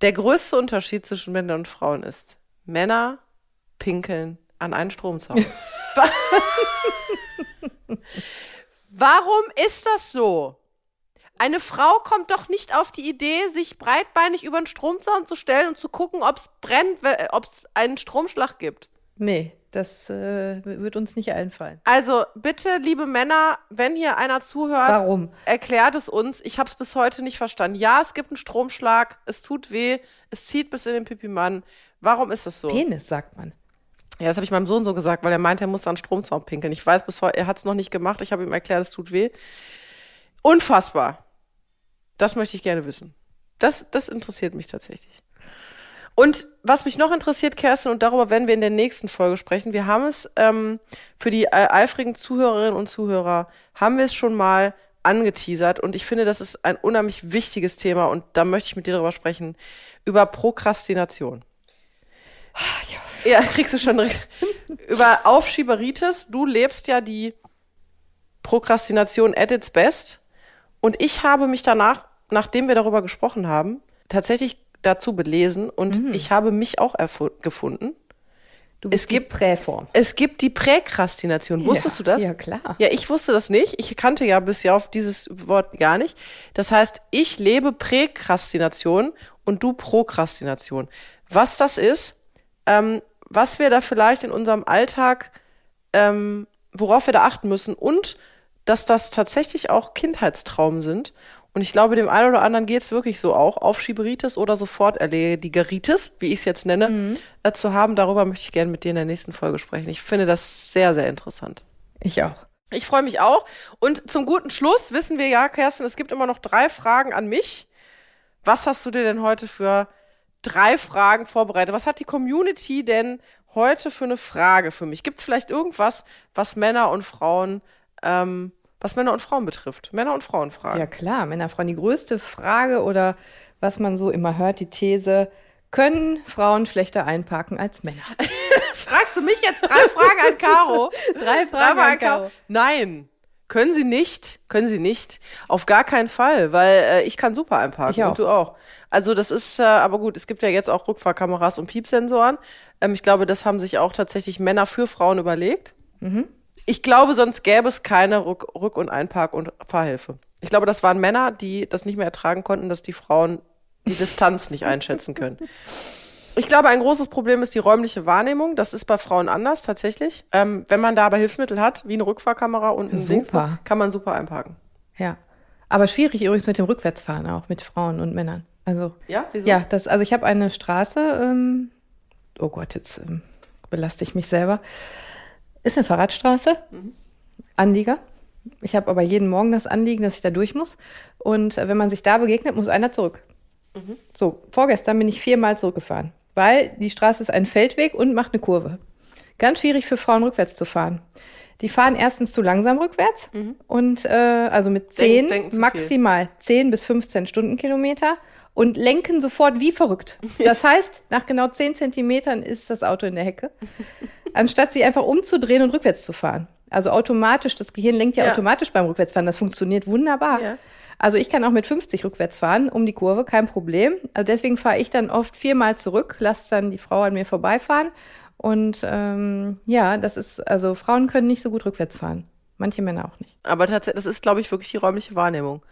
[SPEAKER 2] Der größte Unterschied zwischen Männern und Frauen ist, Männer pinkeln an einen Stromzaun. Warum ist das so? Eine Frau kommt doch nicht auf die Idee, sich breitbeinig über den Stromzaun zu stellen und zu gucken, ob es brennt, ob es einen Stromschlag gibt.
[SPEAKER 1] Nee, das äh, wird uns nicht einfallen.
[SPEAKER 2] Also bitte, liebe Männer, wenn hier einer zuhört,
[SPEAKER 1] Warum?
[SPEAKER 2] erklärt es uns. Ich habe es bis heute nicht verstanden. Ja, es gibt einen Stromschlag, es tut weh, es zieht bis in den Pipi-Mann. Warum ist das so?
[SPEAKER 1] Penis, sagt man.
[SPEAKER 2] Ja, das habe ich meinem Sohn so gesagt, weil er meinte, er muss an Stromzaun pinkeln. Ich weiß bis heute, er hat es noch nicht gemacht. Ich habe ihm erklärt, es tut weh. Unfassbar. Das möchte ich gerne wissen. Das, das interessiert mich tatsächlich. Und was mich noch interessiert, Kerstin, und darüber werden wir in der nächsten Folge sprechen, wir haben es ähm, für die äh, eifrigen Zuhörerinnen und Zuhörer, haben wir es schon mal angeteasert und ich finde, das ist ein unheimlich wichtiges Thema und da möchte ich mit dir darüber sprechen, über Prokrastination. Ja, kriegst du schon über Aufschieberitis. Du lebst ja die Prokrastination at its best und ich habe mich danach nachdem wir darüber gesprochen haben, tatsächlich dazu belesen und mhm. ich habe mich auch gefunden.
[SPEAKER 1] Du bist es gibt Präform.
[SPEAKER 2] Es gibt die Präkrastination. Wusstest
[SPEAKER 1] ja,
[SPEAKER 2] du das?
[SPEAKER 1] Ja, klar.
[SPEAKER 2] Ja, ich wusste das nicht. Ich kannte ja bisher auf dieses Wort gar nicht. Das heißt, ich lebe Präkrastination und du Prokrastination. Was das ist, ähm, was wir da vielleicht in unserem Alltag, ähm, worauf wir da achten müssen und dass das tatsächlich auch Kindheitstraumen sind und ich glaube, dem einen oder anderen geht es wirklich so auch, Aufschieberitis oder sofort Erledigeritis, wie ich es jetzt nenne, mhm. äh, zu haben. Darüber möchte ich gerne mit dir in der nächsten Folge sprechen. Ich finde das sehr, sehr interessant.
[SPEAKER 1] Ich auch.
[SPEAKER 2] Ich freue mich auch. Und zum guten Schluss wissen wir ja, Kerstin, es gibt immer noch drei Fragen an mich. Was hast du dir denn heute für drei Fragen vorbereitet? Was hat die Community denn heute für eine Frage für mich? Gibt es vielleicht irgendwas, was Männer und Frauen ähm, was Männer und Frauen betrifft. Männer und Frauen fragen.
[SPEAKER 1] Ja klar, Männer, Frauen. Die größte Frage oder was man so immer hört, die These, können Frauen schlechter einparken als Männer?
[SPEAKER 2] das fragst du mich jetzt drei Fragen an Caro.
[SPEAKER 1] drei Fragen an Caro.
[SPEAKER 2] Nein. Können sie nicht, können sie nicht. Auf gar keinen Fall, weil äh, ich kann super einparken
[SPEAKER 1] ich auch.
[SPEAKER 2] und du auch. Also das ist, äh, aber gut, es gibt ja jetzt auch Rückfahrkameras und Piepsensoren. Ähm, ich glaube, das haben sich auch tatsächlich Männer für Frauen überlegt. Mhm. Ich glaube, sonst gäbe es keine Rück-, Rück und Einpark- und Fahrhilfe. Ich glaube, das waren Männer, die das nicht mehr ertragen konnten, dass die Frauen die Distanz nicht einschätzen können. Ich glaube, ein großes Problem ist die räumliche Wahrnehmung. Das ist bei Frauen anders tatsächlich. Ähm, wenn man da aber Hilfsmittel hat, wie eine Rückfahrkamera und ein
[SPEAKER 1] Super.
[SPEAKER 2] Dingsbums, kann man super einparken.
[SPEAKER 1] Ja. Aber schwierig übrigens mit dem Rückwärtsfahren auch, mit Frauen und Männern. Also,
[SPEAKER 2] Ja, wieso?
[SPEAKER 1] ja, das, also ich habe eine Straße, ähm, oh Gott, jetzt ähm, belaste ich mich selber. Ist eine Fahrradstraße, Anlieger. Ich habe aber jeden Morgen das Anliegen, dass ich da durch muss. Und äh, wenn man sich da begegnet, muss einer zurück. So, vorgestern bin ich viermal zurückgefahren, weil die Straße ist ein Feldweg und macht eine Kurve. Ganz schwierig für Frauen rückwärts zu fahren. Die fahren erstens zu langsam rückwärts und äh, also mit 10,
[SPEAKER 2] denken zu viel.
[SPEAKER 1] maximal 10 bis 15 Stundenkilometer und lenken sofort wie verrückt. Das heißt, nach genau 10 Zentimetern ist das Auto in der Hecke, anstatt sich einfach umzudrehen und rückwärts zu fahren. Also automatisch, das Gehirn lenkt ja,
[SPEAKER 2] Ja.
[SPEAKER 1] automatisch beim Rückwärtsfahren. Das funktioniert wunderbar.
[SPEAKER 2] Ja.
[SPEAKER 1] Also ich kann auch mit 50 rückwärts fahren, um die Kurve, kein Problem. Also deswegen fahre ich dann oft viermal zurück, lasse dann die Frau an mir vorbeifahren. Und ähm, ja, das ist, also Frauen können nicht so gut rückwärts fahren. Manche Männer auch nicht.
[SPEAKER 2] Aber tatsächlich, das ist, glaube ich, wirklich die räumliche Wahrnehmung.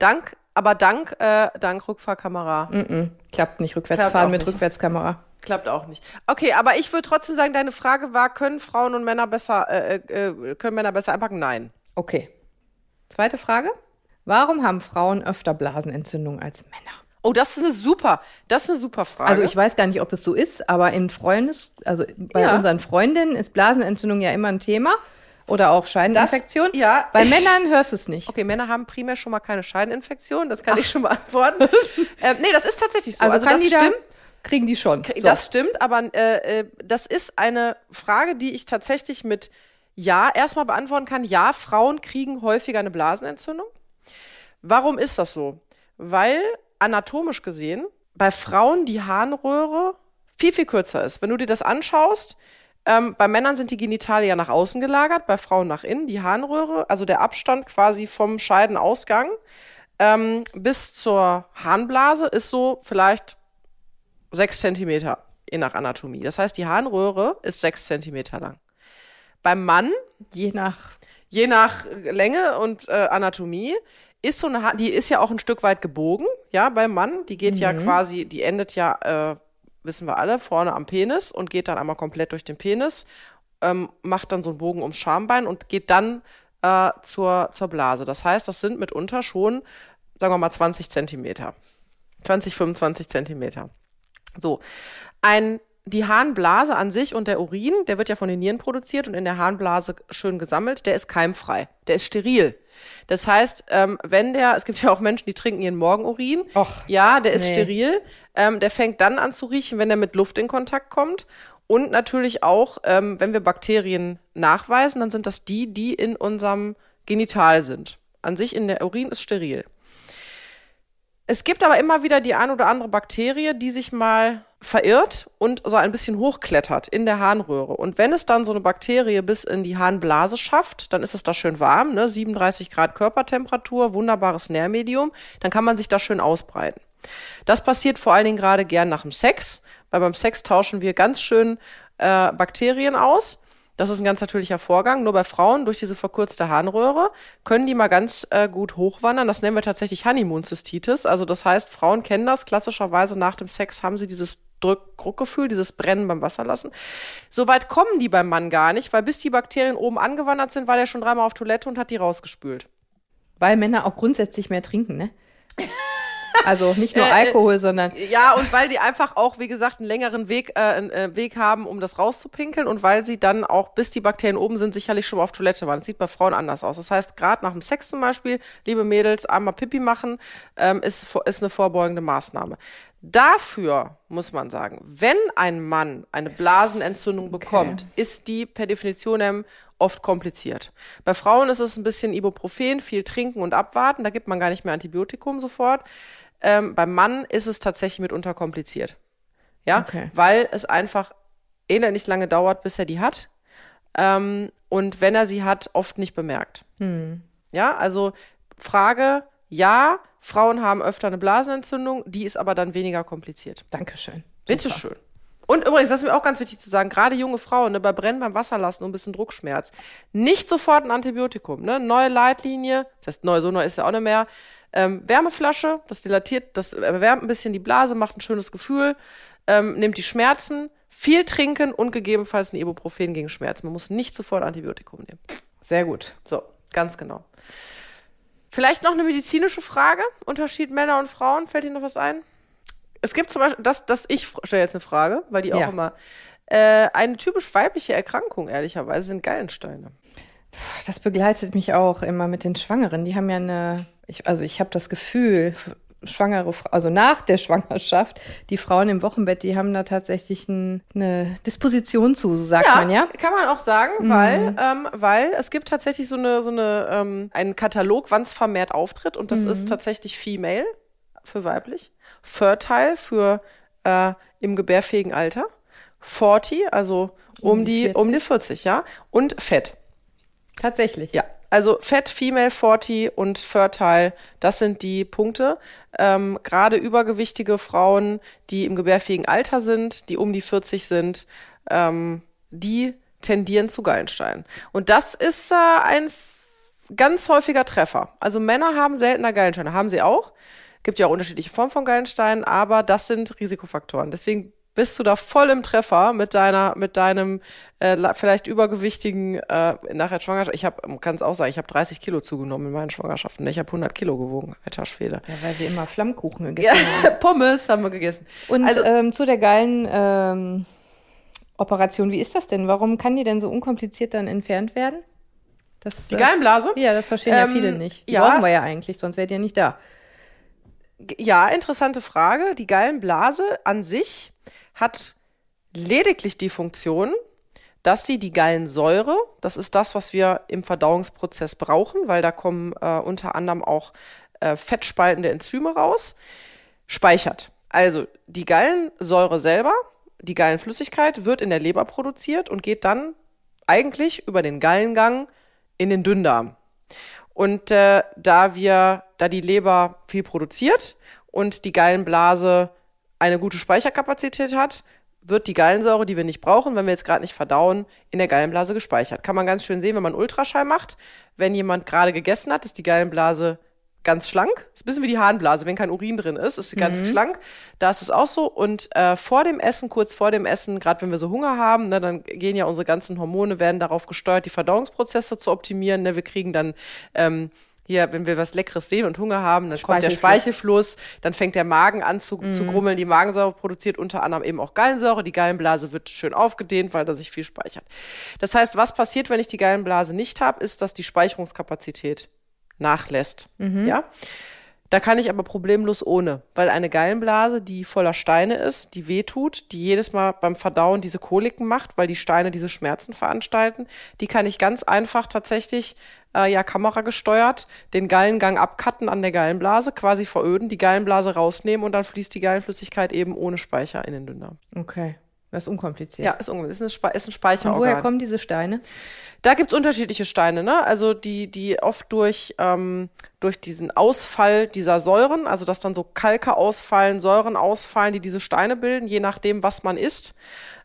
[SPEAKER 2] Dank, aber dank, äh, dank Rückfahrkamera
[SPEAKER 1] Mm-mm, klappt nicht rückwärts
[SPEAKER 2] Klappt
[SPEAKER 1] fahren mit
[SPEAKER 2] nicht.
[SPEAKER 1] Rückwärtskamera.
[SPEAKER 2] klappt auch nicht. Okay, aber ich würde trotzdem sagen, deine Frage war, können Frauen und Männer besser, äh, äh, können Männer besser einpacken? Nein.
[SPEAKER 1] Okay. Zweite Frage. Warum haben Frauen öfter Blasenentzündungen als Männer?
[SPEAKER 2] Oh, das ist eine super, das ist eine super Frage.
[SPEAKER 1] Also ich weiß gar nicht, ob es so ist, aber in Freundes, also bei
[SPEAKER 2] Ja.
[SPEAKER 1] unseren Freundinnen ist Blasenentzündung ja immer ein Thema. Oder auch Scheideninfektion.
[SPEAKER 2] Das- ja.
[SPEAKER 1] Bei Männern hörst du es nicht.
[SPEAKER 2] Okay, Männer haben primär schon mal keine Scheideninfektion, das kann ich schon beantworten. ähm, nee, das ist tatsächlich so.
[SPEAKER 1] Also,
[SPEAKER 2] Also,
[SPEAKER 1] kann
[SPEAKER 2] das stimmt.
[SPEAKER 1] kriegen die schon. So.
[SPEAKER 2] Das stimmt, aber äh, äh, das ist eine Frage, die ich tatsächlich mit Ja erstmal beantworten kann. Ja, Frauen kriegen häufiger eine Blasenentzündung. Warum ist das so? Weil anatomisch gesehen bei Frauen die Harnröhre viel, viel kürzer ist. Wenn du dir das anschaust, ähm, bei Männern sind die Genitalien ja nach außen gelagert, bei Frauen nach innen. Die Harnröhre, also der Abstand quasi vom Scheidenausgang ähm, bis zur Harnblase ist so vielleicht sechs Zentimeter, je nach Anatomie. Das heißt, die Harnröhre ist sechs Zentimeter lang. Beim Mann,
[SPEAKER 1] Je nach,
[SPEAKER 2] je nach Länge und äh, Anatomie, ist so eine, die ist ja auch ein Stück weit gebogen, ja, beim Mann. Die geht ja quasi, die endet ja, äh, wissen wir alle, vorne am Penis und geht dann einmal komplett durch den Penis, ähm, macht dann so einen Bogen ums Schambein und geht dann äh, zur, zur Blase. Das heißt, das sind mitunter schon, sagen wir mal, 20 Zentimeter. 20, 25 Zentimeter. So, ein, die Harnblase an sich und der Urin, der wird ja von den Nieren produziert und in der Harnblase schön gesammelt, der ist keimfrei, der ist steril. Das heißt, ähm, wenn der, es gibt ja auch Menschen, die trinken ihren Morgenurin,
[SPEAKER 1] Och,
[SPEAKER 2] ja, der ist
[SPEAKER 1] nee.
[SPEAKER 2] steril, ähm, der fängt dann an zu riechen, wenn er mit Luft in Kontakt kommt. Und natürlich auch, ähm, wenn wir Bakterien nachweisen, dann sind das die, die in unserem Genital sind. An sich in der Urin ist steril. Es gibt aber immer wieder die ein oder andere Bakterie, die sich mal verirrt und so ein bisschen hochklettert in der Harnröhre. Und wenn es dann so eine Bakterie bis in die Harnblase schafft, dann ist es da schön warm, ne? 37 Grad Körpertemperatur, wunderbares Nährmedium, dann kann man sich da schön ausbreiten. Das passiert vor allen Dingen gerade gern nach dem Sex, weil beim Sex tauschen wir ganz schön äh, Bakterien aus. Das ist ein ganz natürlicher Vorgang. Nur bei Frauen durch diese verkürzte Harnröhre können die mal ganz äh, gut hochwandern. Das nennen wir tatsächlich Honeymoon-Cystitis. Also das heißt, Frauen kennen das. Klassischerweise nach dem Sex haben sie dieses Drück Druckgefühl, dieses Brennen beim Wasserlassen. So weit kommen die beim Mann gar nicht, weil bis die Bakterien oben angewandert sind, war der schon dreimal auf Toilette und hat die rausgespült.
[SPEAKER 1] weil Männer auch grundsätzlich mehr trinken, ne? Also nicht nur
[SPEAKER 2] Äh, äh,
[SPEAKER 1] Alkohol, sondern
[SPEAKER 2] Ja, und weil die einfach auch, wie gesagt, einen längeren Weg, äh, einen, äh, Weg haben, um das rauszupinkeln und weil sie dann auch, bis die Bakterien oben sind, sicherlich schon mal auf Toilette waren. Das sieht bei Frauen anders aus. Das heißt, gerade nach dem Sex zum Beispiel, liebe Mädels, einmal Pipi machen, ähm, ist, ist eine vorbeugende Maßnahme. Dafür muss man sagen, wenn ein Mann eine Blasenentzündung bekommt, ist die per Definition oft kompliziert. Bei Frauen ist es ein bisschen Ibuprofen, viel trinken und abwarten. Da gibt man gar nicht mehr Antibiotikum sofort. Ähm, beim Mann ist es tatsächlich mitunter kompliziert. Ja,
[SPEAKER 1] Okay.
[SPEAKER 2] weil es einfach elendig lange dauert, bis er die hat. Ähm, und wenn er sie hat, oft nicht bemerkt. Ja, also Frage, ja, Frauen haben öfter eine Blasenentzündung, die ist aber dann weniger kompliziert.
[SPEAKER 1] Dankeschön.
[SPEAKER 2] Bitteschön. Und übrigens, das ist mir auch ganz wichtig zu sagen, gerade junge Frauen, ne, bei Brennen beim Wasserlassen und ein bisschen Druckschmerz, nicht sofort ein Antibiotikum. Ne? Neue Leitlinie, das heißt neu, so neu ist ja auch nicht mehr, Ähm, Wärmeflasche, das dilatiert, das erwärmt ein bisschen die Blase, macht ein schönes Gefühl, ähm, nimmt die Schmerzen, viel trinken und gegebenenfalls ein Ibuprofen gegen Schmerzen. Man muss nicht sofort Antibiotikum nehmen.
[SPEAKER 1] Sehr gut.
[SPEAKER 2] So, ganz genau. Vielleicht noch eine medizinische Frage. Unterschied Männer und Frauen. Fällt Ihnen noch was ein? Es gibt zum Beispiel, das, das ich stelle jetzt eine Frage, weil die auch
[SPEAKER 1] Ja.
[SPEAKER 2] immer. Äh, eine typisch weibliche Erkrankung, ehrlicherweise, sind Gallensteine.
[SPEAKER 1] Das begleitet mich auch immer mit den Schwangeren. Die haben ja eine, ich, also ich habe das Gefühl, schwangere, also nach der Schwangerschaft, die Frauen im Wochenbett, die haben da tatsächlich ein, eine Disposition zu, so sagt man ja.
[SPEAKER 2] kann man auch sagen, weil, ähm, weil es gibt tatsächlich so eine, so eine, ähm, einen Katalog, wann es vermehrt auftritt und das ist tatsächlich Female für weiblich, Fertile für äh, im gebärfähigen Alter, 40, also um,
[SPEAKER 1] Um die
[SPEAKER 2] die, um die 40, ja, und Fett.
[SPEAKER 1] Tatsächlich.
[SPEAKER 2] Ja, also Fett, Female 40 und Fertile, das sind die Punkte. Ähm, Gerade übergewichtige Frauen, die im gebärfähigen Alter sind, die um die 40 sind, ähm, die tendieren zu Gallensteinen. Und das ist äh, ein ganz häufiger Treffer. Also Männer haben seltener Gallensteine, haben sie auch. Gibt ja auch unterschiedliche Formen von Gallensteinen, aber das sind Risikofaktoren. Deswegen bist du da voll im Treffer mit deiner, mit deinem äh, vielleicht übergewichtigen äh, nach der Schwangerschaft. Ich habe, kann es auch sagen, ich habe 30 Kilo zugenommen in meinen Schwangerschaften. Ich habe 100 Kilo gewogen, alter Schwede.
[SPEAKER 1] Ja, weil wir immer Flammkuchen gegessen
[SPEAKER 2] Ja, Pommes haben wir gegessen.
[SPEAKER 1] Und
[SPEAKER 2] also,
[SPEAKER 1] ähm, zu der geilen ähm, Operation, wie ist das denn? Warum kann die denn so unkompliziert dann entfernt werden? Das,
[SPEAKER 2] die Gallenblase?
[SPEAKER 1] Ja, das verstehen ja
[SPEAKER 2] Ähm,
[SPEAKER 1] viele nicht. Die
[SPEAKER 2] ja.
[SPEAKER 1] brauchen wir ja eigentlich, sonst wärt ihr nicht da.
[SPEAKER 2] Ja, interessante Frage. Die Gallenblase an sich hat lediglich die Funktion, dass sie die Gallensäure, das ist das, was wir im Verdauungsprozess brauchen, weil da kommen äh, unter anderem auch äh, fettspaltende Enzyme raus, speichert. Also die Gallensäure selber, die Gallenflüssigkeit wird in der Leber produziert und geht dann eigentlich über den Gallengang in den Dünndarm. Und äh, da wir, da die Leber viel produziert und die Gallenblase eine gute Speicherkapazität hat, wird die Gallensäure, die wir nicht brauchen, wenn wir jetzt gerade nicht verdauen, in der Gallenblase gespeichert. Kann man ganz schön sehen, wenn man Ultraschall macht. Wenn jemand gerade gegessen hat, ist die Gallenblase ganz schlank. Ist ein bisschen wie die Harnblase, wenn kein Urin drin ist, ist sie ganz schlank. Da ist es auch so. Und äh, vor dem Essen, kurz vor dem Essen, gerade wenn wir so Hunger haben, ne, dann gehen ja unsere ganzen Hormone, werden darauf gesteuert, die Verdauungsprozesse zu optimieren. Ne? Wir kriegen dann ähm, hier, wenn wir was Leckeres sehen und Hunger haben, dann kommt der
[SPEAKER 1] Speichelfluss.
[SPEAKER 2] Dann fängt der Magen an zu, zu grummeln. Die Magensäure produziert unter anderem eben auch Gallensäure. Die Gallenblase wird schön aufgedehnt, weil da sich viel speichert. Das heißt, was passiert, wenn ich die Gallenblase nicht habe, ist, dass die Speicherungskapazität nachlässt. Ja. Da kann ich aber problemlos ohne, weil eine Gallenblase, die voller Steine ist, die wehtut, die jedes Mal beim Verdauen diese Koliken macht, weil die Steine diese Schmerzen veranstalten, die kann ich ganz einfach tatsächlich, äh, ja, kameragesteuert, den Gallengang abcutten an der Gallenblase, quasi veröden, die Gallenblase rausnehmen und dann fließt die Gallenflüssigkeit eben ohne Speicher in den Dünndarm.
[SPEAKER 1] Okay, das ist unkompliziert.
[SPEAKER 2] Ja, ist, irgendwie- ist, ein, ist ein
[SPEAKER 1] Und
[SPEAKER 2] Speicherorgan.
[SPEAKER 1] woher kommen diese Steine?
[SPEAKER 2] Da gibt's unterschiedliche Steine, ne? Also die, die oft durch, ähm, durch diesen Ausfall dieser Säuren, also dass dann so Kalke ausfallen, Säuren ausfallen, die diese Steine bilden, je nachdem, was man isst,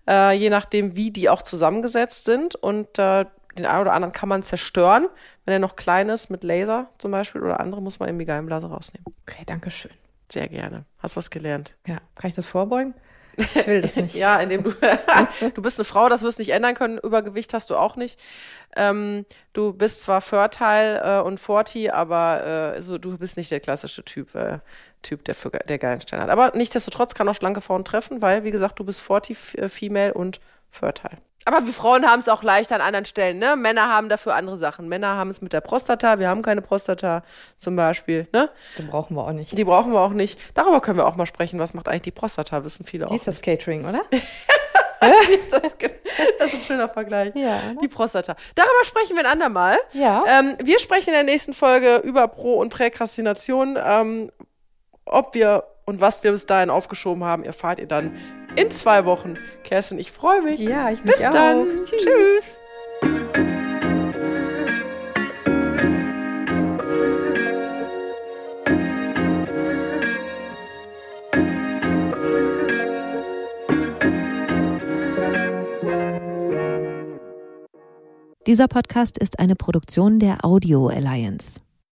[SPEAKER 2] äh, je nachdem, wie die auch zusammengesetzt sind. Und äh, den einen oder anderen kann man zerstören. Wenn er noch klein ist, mit Laser zum Beispiel oder andere, muss man eben die Gallenblase rausnehmen.
[SPEAKER 1] Okay, danke schön.
[SPEAKER 2] Sehr gerne. Hast was gelernt.
[SPEAKER 1] Ja, kann ich das vorbeugen? Ich will das nicht.
[SPEAKER 2] Ja, indem du, du bist eine Frau, das wirst du nicht ändern können. Übergewicht hast du auch nicht. Ähm, du bist zwar Fertile äh, und Forty, aber äh, so, du bist nicht der klassische Typ, äh, Typ, der, für, der Gallenstein hat. Aber nichtsdestotrotz kann auch schlanke Frauen treffen, weil, wie gesagt, du bist Forty, äh, Female und Fertile. Aber wir Frauen haben es auch leicht an anderen Stellen, ne? Männer haben dafür andere Sachen. Männer haben es mit der Prostata, wir haben keine Prostata zum Beispiel, ne?
[SPEAKER 1] Den brauchen wir auch nicht.
[SPEAKER 2] Die brauchen wir auch nicht. Darüber können wir auch mal sprechen. Was macht eigentlich die Prostata? Wissen viele auch.
[SPEAKER 1] Die ist das Catering, oder?
[SPEAKER 2] das, ist ein schöner Vergleich.
[SPEAKER 1] Ja, oder?
[SPEAKER 2] Die Prostata. Darüber sprechen wir ein andermal.
[SPEAKER 1] Ja.
[SPEAKER 2] Ähm, wir sprechen in der nächsten Folge über Pro- und Präkrastination. Ähm, ob wir und was wir bis dahin aufgeschoben haben, erfahrt ihr dann in zwei Wochen. Kerstin, ich freue mich.
[SPEAKER 1] Ja, ich mich
[SPEAKER 2] Bis
[SPEAKER 1] auch.
[SPEAKER 2] dann.
[SPEAKER 1] Tschüss.
[SPEAKER 2] Tschüss.
[SPEAKER 3] Dieser Podcast ist eine Produktion der Audio Alliance.